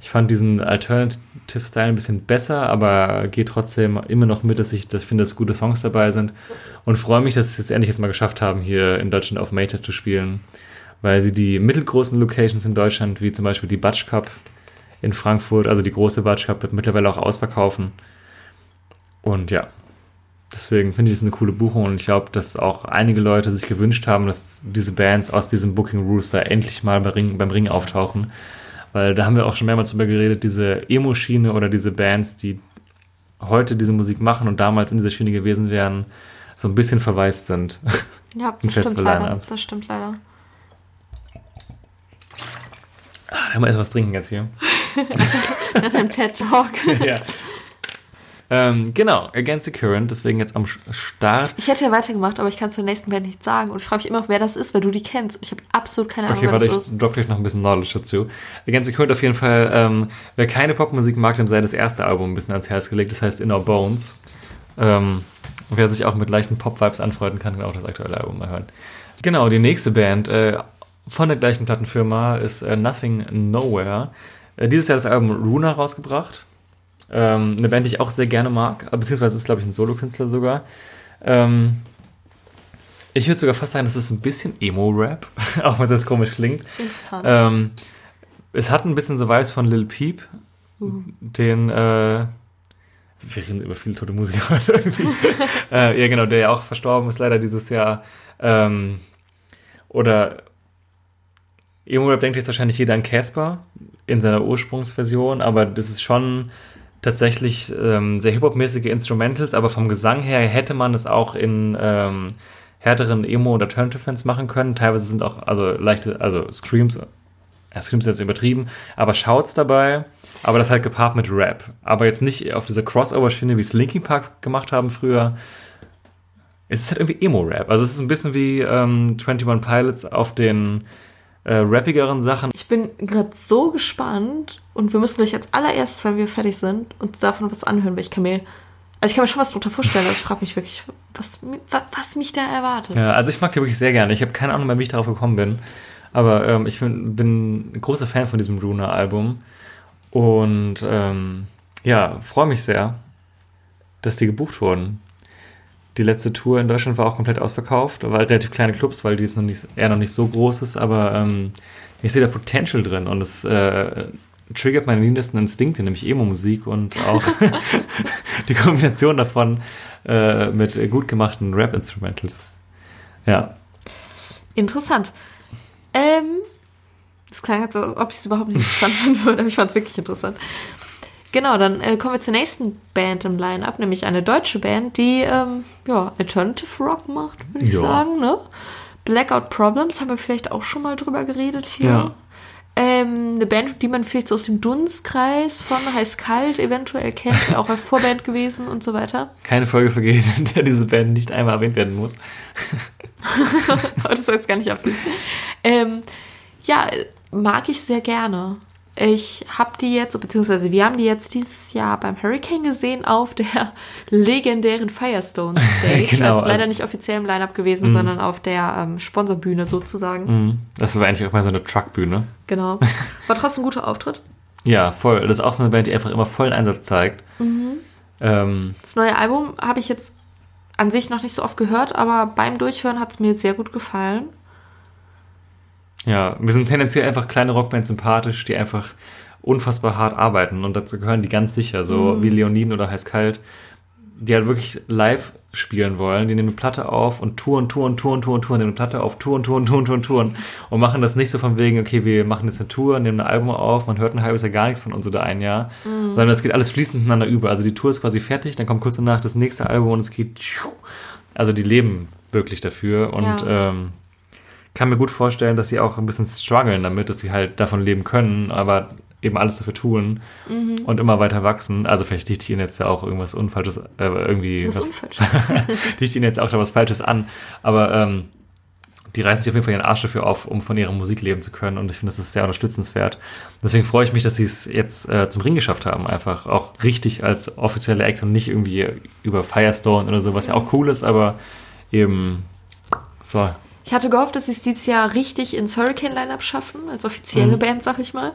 S1: Ich fand diesen Alternative Style ein bisschen besser, aber gehe trotzdem immer noch mit, dass ich das finde, dass gute Songs dabei sind. Und freue mich, dass sie es endlich jetzt mal geschafft haben, hier in Deutschland auf Meta zu spielen. Weil sie die mittelgroßen Locations in Deutschland, wie zum Beispiel die Batsch Cup in Frankfurt, also die große Batsch Cup, mittlerweile auch ausverkaufen. Und ja, deswegen finde ich es eine coole Buchung und ich glaube, dass auch einige Leute sich gewünscht haben, dass diese Bands aus diesem Booking Rooster endlich mal beim Ring, beim Ring auftauchen. Weil da haben wir auch schon mehrmals drüber geredet, diese Emo-Schiene oder diese Bands, die heute diese Musik machen und damals in dieser Schiene gewesen wären, so ein bisschen verwaist sind.
S2: Ja, das stimmt leider. Das stimmt leider.
S1: Haben wir erst was trinken jetzt hier.
S2: Nach dem TED-Talk.
S1: ja. Ähm, genau, Against the Current, deswegen jetzt am Start.
S2: Ich hätte ja weitergemacht, aber ich kann zur nächsten Band nichts sagen. Und ich frage mich immer, wer das ist, weil du die kennst. Ich habe absolut keine Ahnung,
S1: Okay,
S2: wer
S1: warte,
S2: das
S1: ich
S2: ist.
S1: droppe gleich noch ein bisschen Knowledge dazu. Against the Current auf jeden Fall, ähm, wer keine Popmusik mag, dem sei das erste Album ein bisschen ans Herz gelegt, das heißt Inner Bones. Ähm, wer sich auch mit leichten Pop-Vibes anfreunden kann, kann auch das aktuelle Album mal hören. Genau, die nächste Band äh, von der gleichen Plattenfirma ist äh, Nothing Nowhere. Äh, dieses Jahr das Album Runa rausgebracht. Ähm, eine Band, die ich auch sehr gerne mag, beziehungsweise ist, glaube ich, ein Solokünstler sogar. Ähm, ich würde sogar fast sagen, das ist ein bisschen Emo-Rap, auch wenn das komisch klingt.
S2: Interessant.
S1: Ähm, es hat ein bisschen so Vibes von Lil Peep, den, äh, wir reden über viele tote Musiker heute irgendwie. äh, ja, genau, der ja auch verstorben ist leider dieses Jahr. Ähm, oder Emo-Rap denkt jetzt wahrscheinlich jeder an Casper in seiner Ursprungsversion, aber das ist schon tatsächlich ähm, sehr Hip-Hop-mäßige Instrumentals, aber vom Gesang her hätte man es auch in ähm, härteren Emo- oder Alternative-Fans machen können. Teilweise sind auch also leichte, also Screams, ja, Screams sind jetzt übertrieben, aber Shouts dabei, aber das halt gepaart mit Rap. Aber jetzt nicht auf dieser Crossover-Schiene, wie es Linkin Park gemacht haben früher. Es ist halt irgendwie Emo-Rap. Also es ist ein bisschen wie ähm, 21 Pilots auf den äh, rappigeren Sachen.
S2: Ich bin gerade so gespannt und wir müssen gleich als allererstes, wenn wir fertig sind, uns davon was anhören, weil ich kann mir, also ich kann mir schon was drunter vorstellen, aber ich frage mich wirklich, was, was mich da erwartet.
S1: Ja, also ich mag die wirklich sehr gerne. Ich habe keine Ahnung mehr, wie ich darauf gekommen bin. Aber ähm, ich bin, bin ein großer Fan von diesem Runa-Album. Und ähm, ja, freue mich sehr, dass die gebucht wurden. Die letzte Tour in Deutschland war auch komplett ausverkauft. Da war relativ kleine Clubs, weil die jetzt noch nicht, eher noch nicht so groß ist. Aber ähm, ich sehe da Potential drin. Und es äh, triggert meine niedersten Instinkte, nämlich Emo-Musik und auch die Kombination davon äh, mit gut gemachten Rap-Instrumentals. Ja.
S2: Interessant. Ähm, das klang jetzt, so, ob ich es überhaupt nicht interessant finden würde, aber ich fand es wirklich interessant. Genau, dann äh, kommen wir zur nächsten Band im Line-Up, nämlich eine deutsche Band, die ähm, ja, Alternative Rock macht, würde ich
S1: Ja.
S2: sagen. Ne? Blackout Problems haben wir vielleicht auch schon mal drüber geredet hier.
S1: Ja.
S2: Ähm, eine Band, die man vielleicht so aus dem Dunstkreis von Heiß Kalt eventuell kennt, auch als Vorband gewesen und so weiter.
S1: Keine Folge vergeht, in der diese Band nicht einmal erwähnt werden muss.
S2: Aber das soll jetzt gar nicht absicht. Ähm, ja, mag ich sehr gerne. Ich habe die jetzt, beziehungsweise wir haben die jetzt dieses Jahr beim Hurricane gesehen auf der legendären Firestone Stage.
S1: Genau,
S2: also leider
S1: also-
S2: nicht offiziell im Line-Up gewesen, sondern auf der ähm, Sponsorbühne sozusagen.
S1: Mhm. Das war eigentlich auch mal so eine Truckbühne.
S2: Genau. War trotzdem ein guter Auftritt.
S1: Ja, voll. Das ist auch so eine Band, die einfach immer vollen Einsatz zeigt. Ähm,
S2: Das neue Album habe ich jetzt an sich noch nicht so oft gehört, aber beim Durchhören hat es mir sehr gut gefallen.
S1: Ja, wir sind tendenziell einfach kleine Rockbands sympathisch, die einfach unfassbar hart arbeiten und dazu gehören die ganz sicher, so wie Leonin oder Heiß Kalt, die halt wirklich live spielen wollen. Die nehmen eine Platte auf und touren, touren, touren, touren, touren, nehmen eine Platte auf, touren, touren, touren, touren, touren und machen das nicht so von wegen, okay, wir machen jetzt eine Tour, nehmen ein Album auf, man hört ein halbes Jahr gar nichts von uns oder ein Jahr, sondern es geht alles fließend ineinander über. Also die Tour ist quasi fertig, dann kommt kurz danach das nächste Album und es geht, also die leben wirklich dafür und
S2: Ja.
S1: ähm, kann mir gut vorstellen, dass sie auch ein bisschen strugglen damit, dass sie halt davon leben können, aber eben alles dafür tun
S2: Mhm.
S1: und immer weiter wachsen. Also vielleicht dichte ich ihnen jetzt ja auch irgendwas Unfalsches, äh, irgendwie
S2: Was
S1: was,
S2: unfalsch.
S1: dichte ihnen jetzt auch da was Falsches an, aber ähm, die reißen sich auf jeden Fall ihren Arsch dafür auf, um von ihrer Musik leben zu können und ich finde, das ist sehr unterstützenswert. Deswegen freue ich mich, dass sie es jetzt äh, zum Ring geschafft haben, einfach auch richtig als offizielle Act und nicht irgendwie über Firestone oder so, was ja auch cool ist, aber eben so,
S2: Ich hatte gehofft, dass sie es dieses Jahr richtig ins Hurricane-Line-Up schaffen, als offizielle
S1: Mhm.
S2: Band, sag ich mal.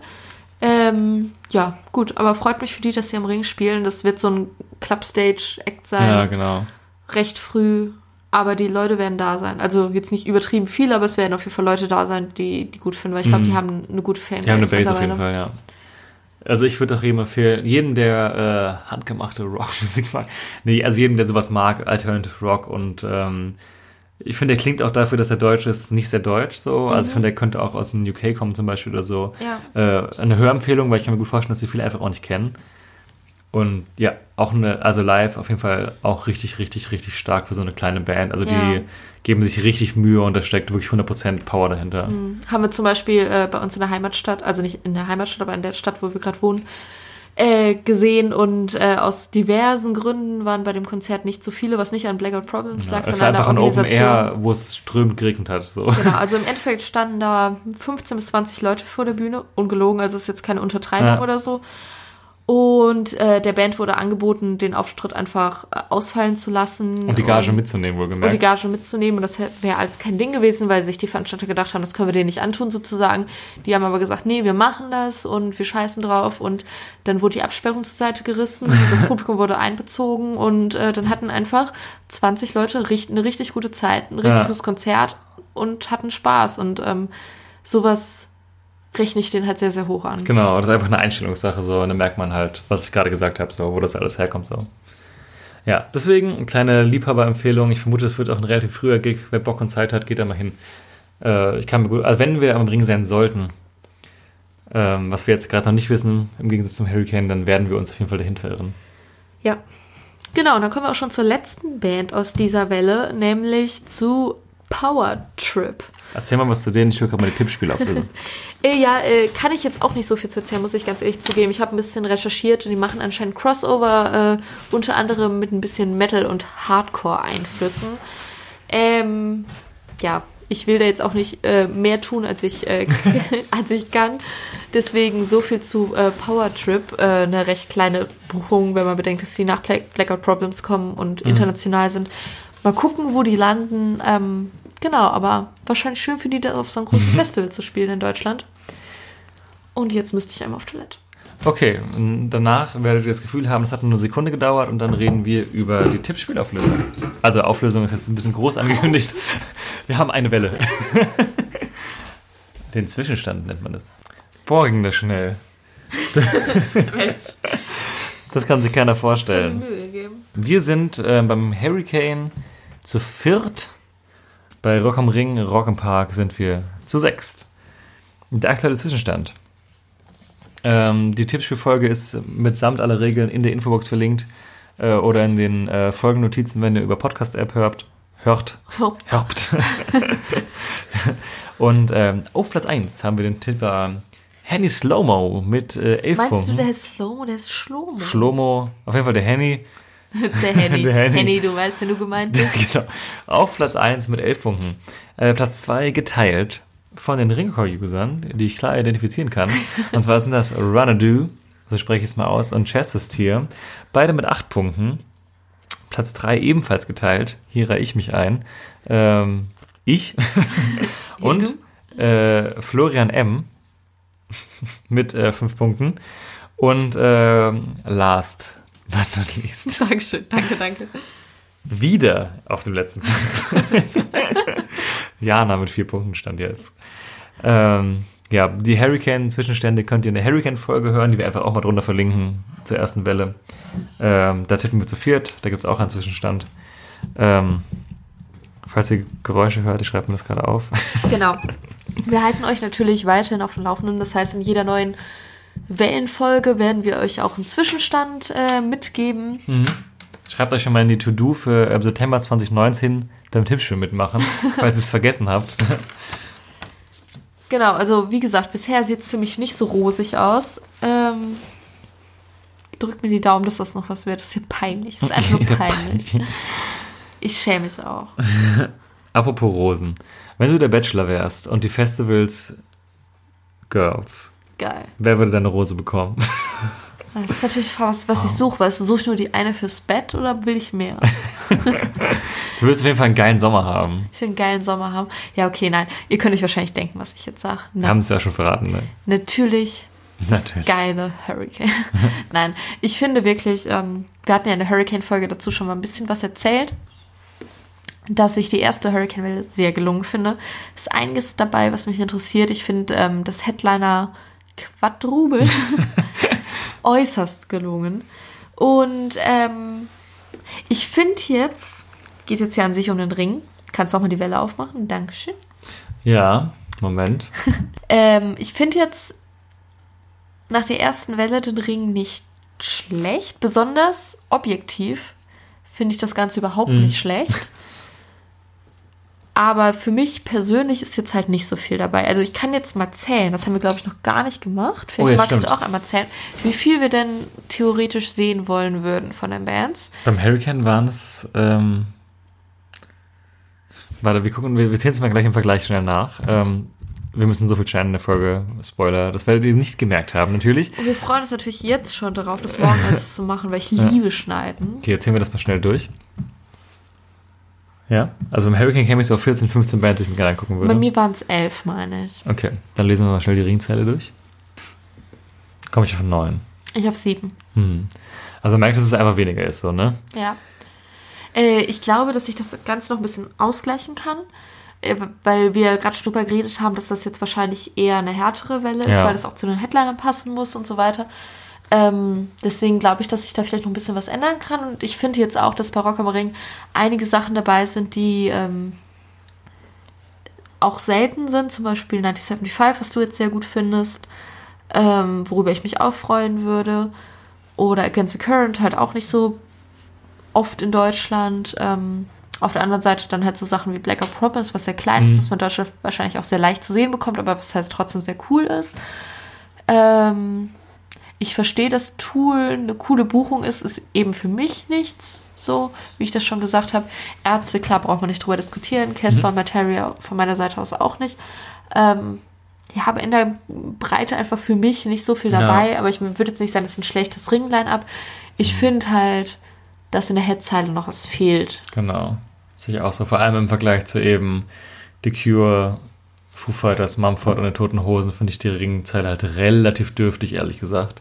S2: Ähm, ja, gut, aber freut mich für die, dass sie am Ring spielen. Das wird so ein Clubstage-Act sein,
S1: ja, genau.
S2: recht früh. Aber die Leute werden da sein. Also jetzt nicht übertrieben viel, aber es werden auf jeden Fall Leute da sein, die, die gut finden, weil ich glaube,
S1: Mhm.
S2: die haben eine gute Fanbase.
S1: Die haben eine Base auf jeden. Fall, ja. Also ich würde auch jedem empfehlen, jeden, der äh, handgemachte Rockmusik mag, nee, also jedem, der sowas mag, Alternative Rock und ähm, ich finde, der klingt auch dafür, dass er deutsch ist, nicht sehr deutsch so. Also ich finde, der könnte auch aus dem UK kommen zum Beispiel oder so.
S2: Ja.
S1: Äh, eine Hörempfehlung, weil ich kann mir gut vorstellen, dass sie viele einfach auch nicht kennen. Und ja, auch eine, also live auf jeden Fall auch richtig, richtig, richtig stark für so eine kleine Band. Also
S2: Ja.
S1: die geben sich richtig Mühe und da steckt wirklich 100% Power dahinter.
S2: Haben wir zum Beispiel äh, bei uns in der Heimatstadt, also nicht in der Heimatstadt, aber in der Stadt, wo wir gerade wohnen, äh, gesehen und äh, aus diversen Gründen waren bei dem Konzert nicht so viele, was nicht an Blackout Problems lag, sondern an der
S1: einfach ein Open
S2: Organisation.
S1: Air, wo es strömend geregnet hat. So.
S2: Genau, also im Endeffekt standen da 15 bis 20 Leute vor der Bühne, ungelogen, also ist jetzt keine Untertreibung
S1: Ja.
S2: oder so. Und äh, der Band wurde angeboten, den Auftritt einfach äh, ausfallen zu lassen.
S1: Und die Gage mitzunehmen,
S2: und
S1: wohlgemerkt.
S2: die Gage mitzunehmen. Und das wäre alles kein Ding gewesen, weil sich die Veranstalter gedacht haben, das können wir denen nicht antun sozusagen. Die haben aber gesagt, nee, wir machen das und wir scheißen drauf. Und dann wurde die Absperrung zur Seite gerissen, das Publikum wurde einbezogen und äh, dann hatten einfach 20 Leute richt eine richtig gute Zeit, ein richtig
S1: Ja.
S2: Konzert und hatten Spaß. Und ähm, sowas rechne ich denen halt sehr, sehr hoch an.
S1: Genau, das ist einfach eine Einstellungssache so und dann merkt man halt, was ich gerade gesagt habe, so, wo das alles herkommt so. Ja, deswegen eine kleine Liebhaberempfehlung. Ich vermute, es wird auch ein relativ früher Gig. Wer Bock und Zeit hat, geht da mal hin. Äh, ich kann mir gut, also wenn wir am Ring sein sollten, ähm, was wir jetzt gerade noch nicht wissen, im Gegensatz zum Hurricane, dann werden wir uns auf jeden Fall dahin verirren.
S2: Ja. Genau, und dann kommen wir auch schon zur letzten Band aus dieser Welle, nämlich zu Power Trip.
S1: Erzähl mal was zu denen, ich will gerade mal die Tippspiele auflösen.
S2: Äh, ja, äh, kann ich jetzt auch nicht so viel zu erzählen, muss ich ganz ehrlich zugeben. Ich habe ein bisschen recherchiert und die machen anscheinend Crossover, äh, unter anderem mit ein bisschen Metal- und Hardcore-Einflüssen. Ähm, ja, ich will da jetzt auch nicht äh, mehr tun, als ich, äh, als ich kann. Deswegen so viel zu äh, Power Trip. Eine recht kleine Buchung, wenn man bedenkt, dass die nach Black Blackout Problems kommen und international sind. Mal gucken, wo die landen. Ähm, genau, aber wahrscheinlich schön für die, da auf so einem großen Festival zu spielen in Deutschland. Und jetzt müsste ich einmal auf Toilette.
S1: Okay, danach werdet ihr das Gefühl haben, es hat nur eine Sekunde gedauert und dann reden wir über die Tippspielauflösung. Also Auflösung ist jetzt ein bisschen groß angekündigt. Wir haben eine Welle. Den Zwischenstand nennt man das schnell. Das kann sich keiner vorstellen. Wir sind äh, beim Hurricane zu viert. Bei Rock am Ring, Rock am Park sind wir zu sechst. Der aktuelle Zwischenstand. Ähm, die Tippspielfolge ist mitsamt aller Regeln in der Infobox verlinkt äh, oder in den äh, Folgennotizen, wenn ihr über Podcast-App hört. Hört. Hört. Und ähm, auf Platz 1 haben wir den Tipper Henny Slowmo mit äh, 11
S2: Meinst
S1: Punkten.
S2: du, der ist Slow, der ist Schlomo?
S1: Schlomo, auf jeden Fall der Henny.
S2: Der Henny.
S1: Der Henny.
S2: Henny, du weißt, wer du gemeint bist.
S1: genau. Auf Platz 1 mit 11 Punkten. Äh, Platz 2 geteilt von den Ringcore-Usern, die ich klar identifizieren kann. Und zwar sind das Runadoo, so spreche ich es mal aus, und Chesterstier. Beide mit 8 Punkten. Platz 3 ebenfalls geteilt. Hier reihe ich mich ein. Ähm, ich und äh, Florian M. mit 5 Punkten. Und äh, last but not least
S2: Dankeschön, danke, danke.
S1: wieder auf dem letzten Platz. Jana mit vier Punkten stand jetzt. Ähm, ja, die Hurricane-Zwischenstände könnt ihr in der Hurricane-Folge hören, die wir einfach auch mal drunter verlinken zur ersten Welle. Ähm, da tippen wir zu viert, da gibt es auch einen Zwischenstand. Ähm, falls ihr Geräusche hört, ich schreibe mir das gerade auf.
S2: Genau. Wir halten euch natürlich weiterhin auf dem Laufenden. Das heißt, in jeder neuen Wellenfolge werden wir euch auch einen Zwischenstand äh, mitgeben.
S1: Schreibt euch schon mal in die To-Do für äh, September 2019 beim Tippspiel mitmachen, falls ihr es vergessen habt.
S2: Genau, also wie gesagt, bisher sieht es für mich nicht so rosig aus. Ähm, drückt mir die Daumen, dass das noch was wird. Das ist hier peinlich. Das ist einfach nur
S1: ja
S2: peinlich. Ich schäme mich auch.
S1: Apropos Rosen. Wenn du der Bachelor wärst und die Festivals Girls,
S2: Geil.
S1: wer würde deine Rose bekommen?
S2: Das ist natürlich was, was ich suche. Weißt du, suche ich nur die eine fürs Bett oder will ich mehr?
S1: Du willst auf jeden Fall einen geilen Sommer haben.
S2: Ich will einen geilen Sommer haben. Ja, okay, nein. Ihr könnt euch wahrscheinlich denken, was ich jetzt sage.
S1: Wir haben es ja schon verraten, ne?
S2: Natürlich
S1: Natürlich.
S2: geile Hurricane. Nein, ich finde wirklich, ähm, wir hatten ja in der Hurricane-Folge dazu schon mal ein bisschen was erzählt, dass ich die erste Hurricane-Welle sehr gelungen finde. Ist einiges dabei, was mich interessiert. Ich finde ähm, das Headliner Quadrubel äußerst gelungen. Und ähm, ich finde jetzt, geht jetzt ja an sich um den Ring. Kannst du auch mal die Welle aufmachen? Dankeschön.
S1: Ja, Moment.
S2: Ähm, ich finde jetzt nach der ersten Welle den Ring nicht schlecht. Besonders objektiv finde ich das Ganze überhaupt
S1: Mhm.
S2: nicht schlecht. Aber für mich persönlich ist jetzt halt nicht so viel dabei. Also ich kann jetzt mal zählen, das haben wir, glaube ich, noch gar nicht gemacht. Vielleicht
S1: Oh ja,
S2: magst
S1: stimmt.
S2: du auch einmal zählen, wie viel wir denn theoretisch sehen wollen würden von den Bands.
S1: Beim Hurricane waren es. Ähm, warte, wir gucken, wir, wir zählen es mal gleich im Vergleich schnell nach. Ähm, wir müssen so viel schneiden in der Folge. Spoiler. Das werdet ihr nicht gemerkt haben, natürlich.
S2: Und wir freuen uns natürlich jetzt schon darauf, das morgen als zu machen, weil ich liebe Schneiden.
S1: Okay, jetzt zählen wir das mal schnell durch. Ja, also im Hurricane käme ich so auf 14, 15 Bands, die ich mir gerne angucken würde.
S2: Bei mir waren es elf, meine ich.
S1: Okay, dann lesen wir mal schnell die Ringzeile durch. Komme ich auf 9.
S2: Ich auf sieben.
S1: Hm. Also merkt, dass es einfach weniger ist, so, ne?
S2: Ja. Äh, ich glaube, dass ich das Ganze noch ein bisschen ausgleichen kann, äh, weil wir gerade schon drüber geredet haben, dass das jetzt wahrscheinlich eher eine härtere Welle ist,
S1: Ja.
S2: weil das auch zu den Headlinern passen muss und so weiter. Ähm, deswegen glaube ich, dass ich da vielleicht noch ein bisschen was ändern kann. Und ich finde jetzt auch, dass bei Rock am Ring einige Sachen dabei sind, die ähm, auch selten sind. Zum Beispiel 1975, was du jetzt sehr gut findest, ähm, worüber ich mich auch freuen würde. Oder Against the Current halt auch nicht so oft in Deutschland. Ähm, auf der anderen Seite dann halt so Sachen wie Black Eyed Promise, was sehr klein ist,
S1: Mhm.
S2: das man in Deutschland wahrscheinlich auch sehr leicht zu sehen bekommt, aber was halt trotzdem sehr cool ist. Ähm, ich verstehe, dass Tool eine coole Buchung ist, ist eben für mich nichts, so wie ich das schon gesagt habe. Ärzte, klar, braucht man nicht drüber diskutieren. Casper und Materia von meiner Seite aus auch nicht. Ähm, ja, aber in der Breite einfach für mich nicht so viel
S1: Ja.
S2: dabei. Aber ich würde jetzt nicht sagen, das ist ein schlechtes Ring-Line-Up. Ich finde halt, dass in der Headzeile noch was fehlt.
S1: Genau. Sehe ich auch so. Vor allem im Vergleich zu eben The Cure, Foo Fighters, Mumford und den Toten Hosen finde ich die Ringzeile halt relativ dürftig, ehrlich gesagt.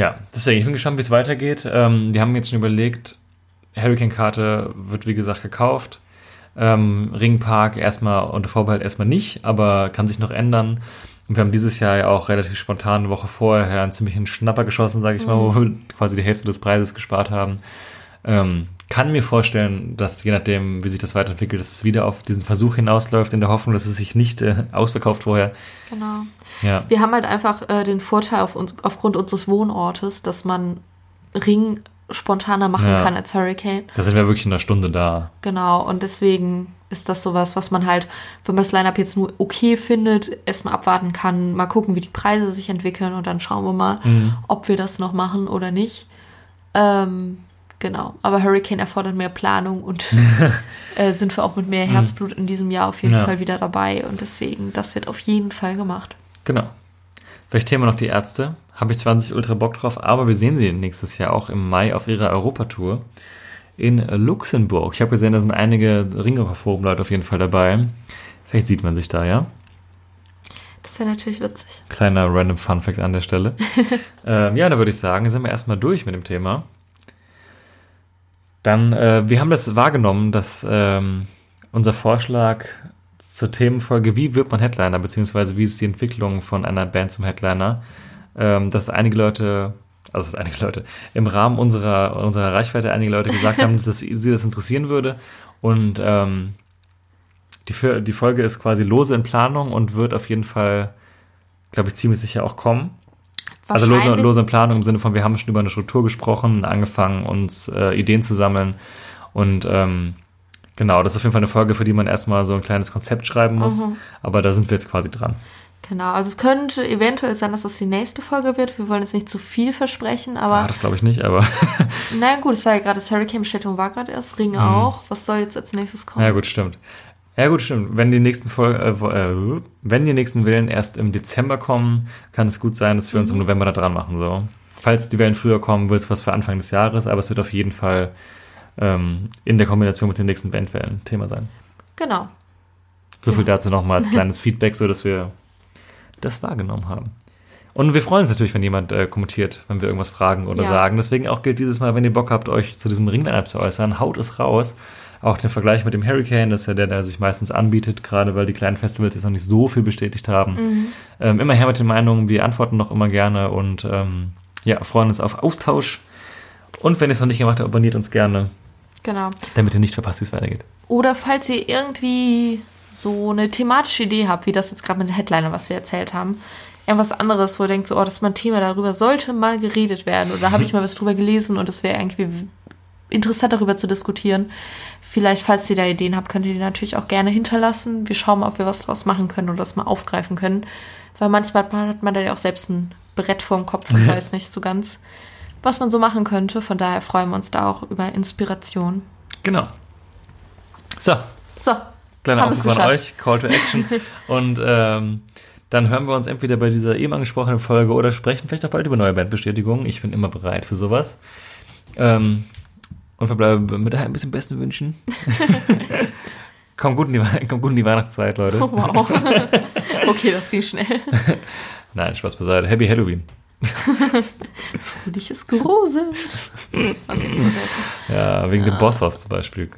S1: Ja, deswegen, ich bin gespannt, wie es weitergeht. Ähm, wir haben jetzt schon überlegt, Hurricane-Karte wird wie gesagt gekauft. Ähm, Ringpark erstmal unter Vorbehalt erstmal nicht, aber kann sich noch ändern. Und wir haben dieses Jahr ja auch relativ spontan eine Woche vorher einen ziemlichen Schnapper geschossen, sage ich mal, wo wir quasi die Hälfte des Preises gespart haben. Ähm, kann mir vorstellen, dass je nachdem, wie sich das weiterentwickelt, dass es wieder auf diesen Versuch hinausläuft, in der Hoffnung, dass es sich nicht äh, ausverkauft vorher.
S2: Genau.
S1: Ja.
S2: Wir haben halt einfach äh, den Vorteil auf uns, aufgrund unseres Wohnortes, dass man Ring spontaner machen
S1: Ja.
S2: kann als Hurricane.
S1: Da sind wir wirklich in einer Stunde da.
S2: Genau, und deswegen ist das sowas, was man halt, wenn man das Line-Up jetzt nur okay findet, erstmal abwarten kann, mal gucken, wie die Preise sich entwickeln und dann schauen wir mal,
S1: Mhm.
S2: ob wir das noch machen oder nicht. Ähm, genau, aber Hurricane erfordert mehr Planung und äh, sind wir auch mit mehr Herzblut in diesem Jahr auf jeden
S1: Mhm. Ja.
S2: Fall wieder dabei und deswegen, das wird auf jeden Fall gemacht.
S1: Genau. Vielleicht Thema noch die Ärzte. Habe ich zwar nicht ultra Bock drauf, aber wir sehen sie nächstes Jahr auch im Mai auf ihrer Europatour in Luxemburg. Ich habe gesehen, da sind einige Ringerforum-Leute auf jeden Fall dabei. Vielleicht sieht man sich da, ja?
S2: Das wäre natürlich witzig.
S1: Kleiner random Fun Fact an der Stelle. ähm, ja, da würde ich sagen, sind wir erstmal durch mit dem Thema. Dann, äh, wir haben das wahrgenommen, dass ähm, unser Vorschlag zur Themenfolge, wie wird man Headliner, beziehungsweise wie ist die Entwicklung von einer Band zum Headliner, ähm, dass einige Leute, also dass einige Leute, im Rahmen unserer, unserer Reichweite einige Leute gesagt haben, dass sie das interessieren würde. Und ähm, die, die Folge ist quasi lose in Planung und wird auf jeden Fall, glaube ich, ziemlich sicher auch kommen. Also lose, lose in Planung im Sinne von, wir haben schon über eine Struktur gesprochen, angefangen, uns äh, Ideen zu sammeln. Und ähm, genau, das ist auf jeden Fall eine Folge, für die man erstmal so ein kleines Konzept schreiben muss.
S2: Mhm.
S1: Aber da sind wir jetzt quasi dran.
S2: Genau, also es könnte eventuell sein, dass das die nächste Folge wird. Wir wollen jetzt nicht zu viel versprechen, aber
S1: Ah, das glaube ich nicht, aber
S2: na gut, es war ja gerade das Hurricane-Bestätigung war gerade erst, Ring auch. Was soll jetzt als nächstes kommen?
S1: Mhm. ja gut, stimmt. Ja gut, stimmt. Wenn die nächsten Folge, äh, äh, wenn die nächsten Wellen erst im Dezember kommen, kann es gut sein, dass wir uns im November da dran machen. So. Falls die Wellen früher kommen, wird es was für Anfang des Jahres, aber es wird auf jeden Fall ähm, in der Kombination mit den nächsten Bandwellen Thema sein.
S2: Genau.
S1: So viel dazu nochmal als kleines Feedback, so dass wir das wahrgenommen haben. Und wir freuen uns natürlich, wenn jemand äh, kommentiert, wenn wir irgendwas fragen oder
S2: Ja.
S1: sagen. Deswegen auch gilt dieses Mal, wenn ihr Bock habt, euch zu diesem Ringline zu äußern, haut es raus. Auch den Vergleich mit dem Hurricane, das ist ja der, der sich meistens anbietet, gerade weil die kleinen Festivals jetzt noch nicht so viel bestätigt haben. Ähm, immer her mit den Meinungen, wir antworten noch immer gerne und ähm, ja, freuen uns auf Austausch. Und wenn ihr es noch nicht gemacht habt, abonniert uns gerne,
S2: Genau.
S1: damit ihr nicht verpasst, wie es weitergeht.
S2: Oder falls ihr irgendwie so eine thematische Idee habt, wie das jetzt gerade mit der Headliner, was wir erzählt haben, irgendwas anderes, wo ihr denkt, so, oh, das ist mal ein Thema, darüber sollte mal geredet werden. Oder habe ich mal was drüber gelesen und es wäre irgendwie interessant, darüber zu diskutieren. Vielleicht, falls ihr da Ideen habt, könnt ihr die natürlich auch gerne hinterlassen. Wir schauen mal, ob wir was draus machen können oder das mal aufgreifen können. Weil manchmal hat man da ja auch selbst ein Brett vorm Kopf und weiß nicht so ganz, was man so machen könnte. Von daher freuen wir uns da auch über Inspiration.
S1: Genau. So,
S2: So,
S1: Kleiner Aufruf an
S2: geschafft.
S1: euch, Call to Action. Und ähm, dann hören wir uns entweder bei dieser eben angesprochenen Folge oder sprechen vielleicht auch bald über neue Bandbestätigungen. Ich bin immer bereit für sowas. Ähm, und verbleibe mit ein bisschen besten Wünschen. kommt, gut in die, kommt gut in die Weihnachtszeit, Leute.
S2: Oh, wow. okay, das ging schnell.
S1: Nein, Spaß beiseite. Happy Halloween.
S2: Fröhliches Grusel. Okay, das war jetzt.
S1: Ja, wegen dem Bosshaus zum Beispiel.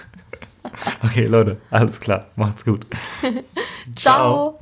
S1: okay, Leute, alles klar. Macht's gut.
S2: Ciao.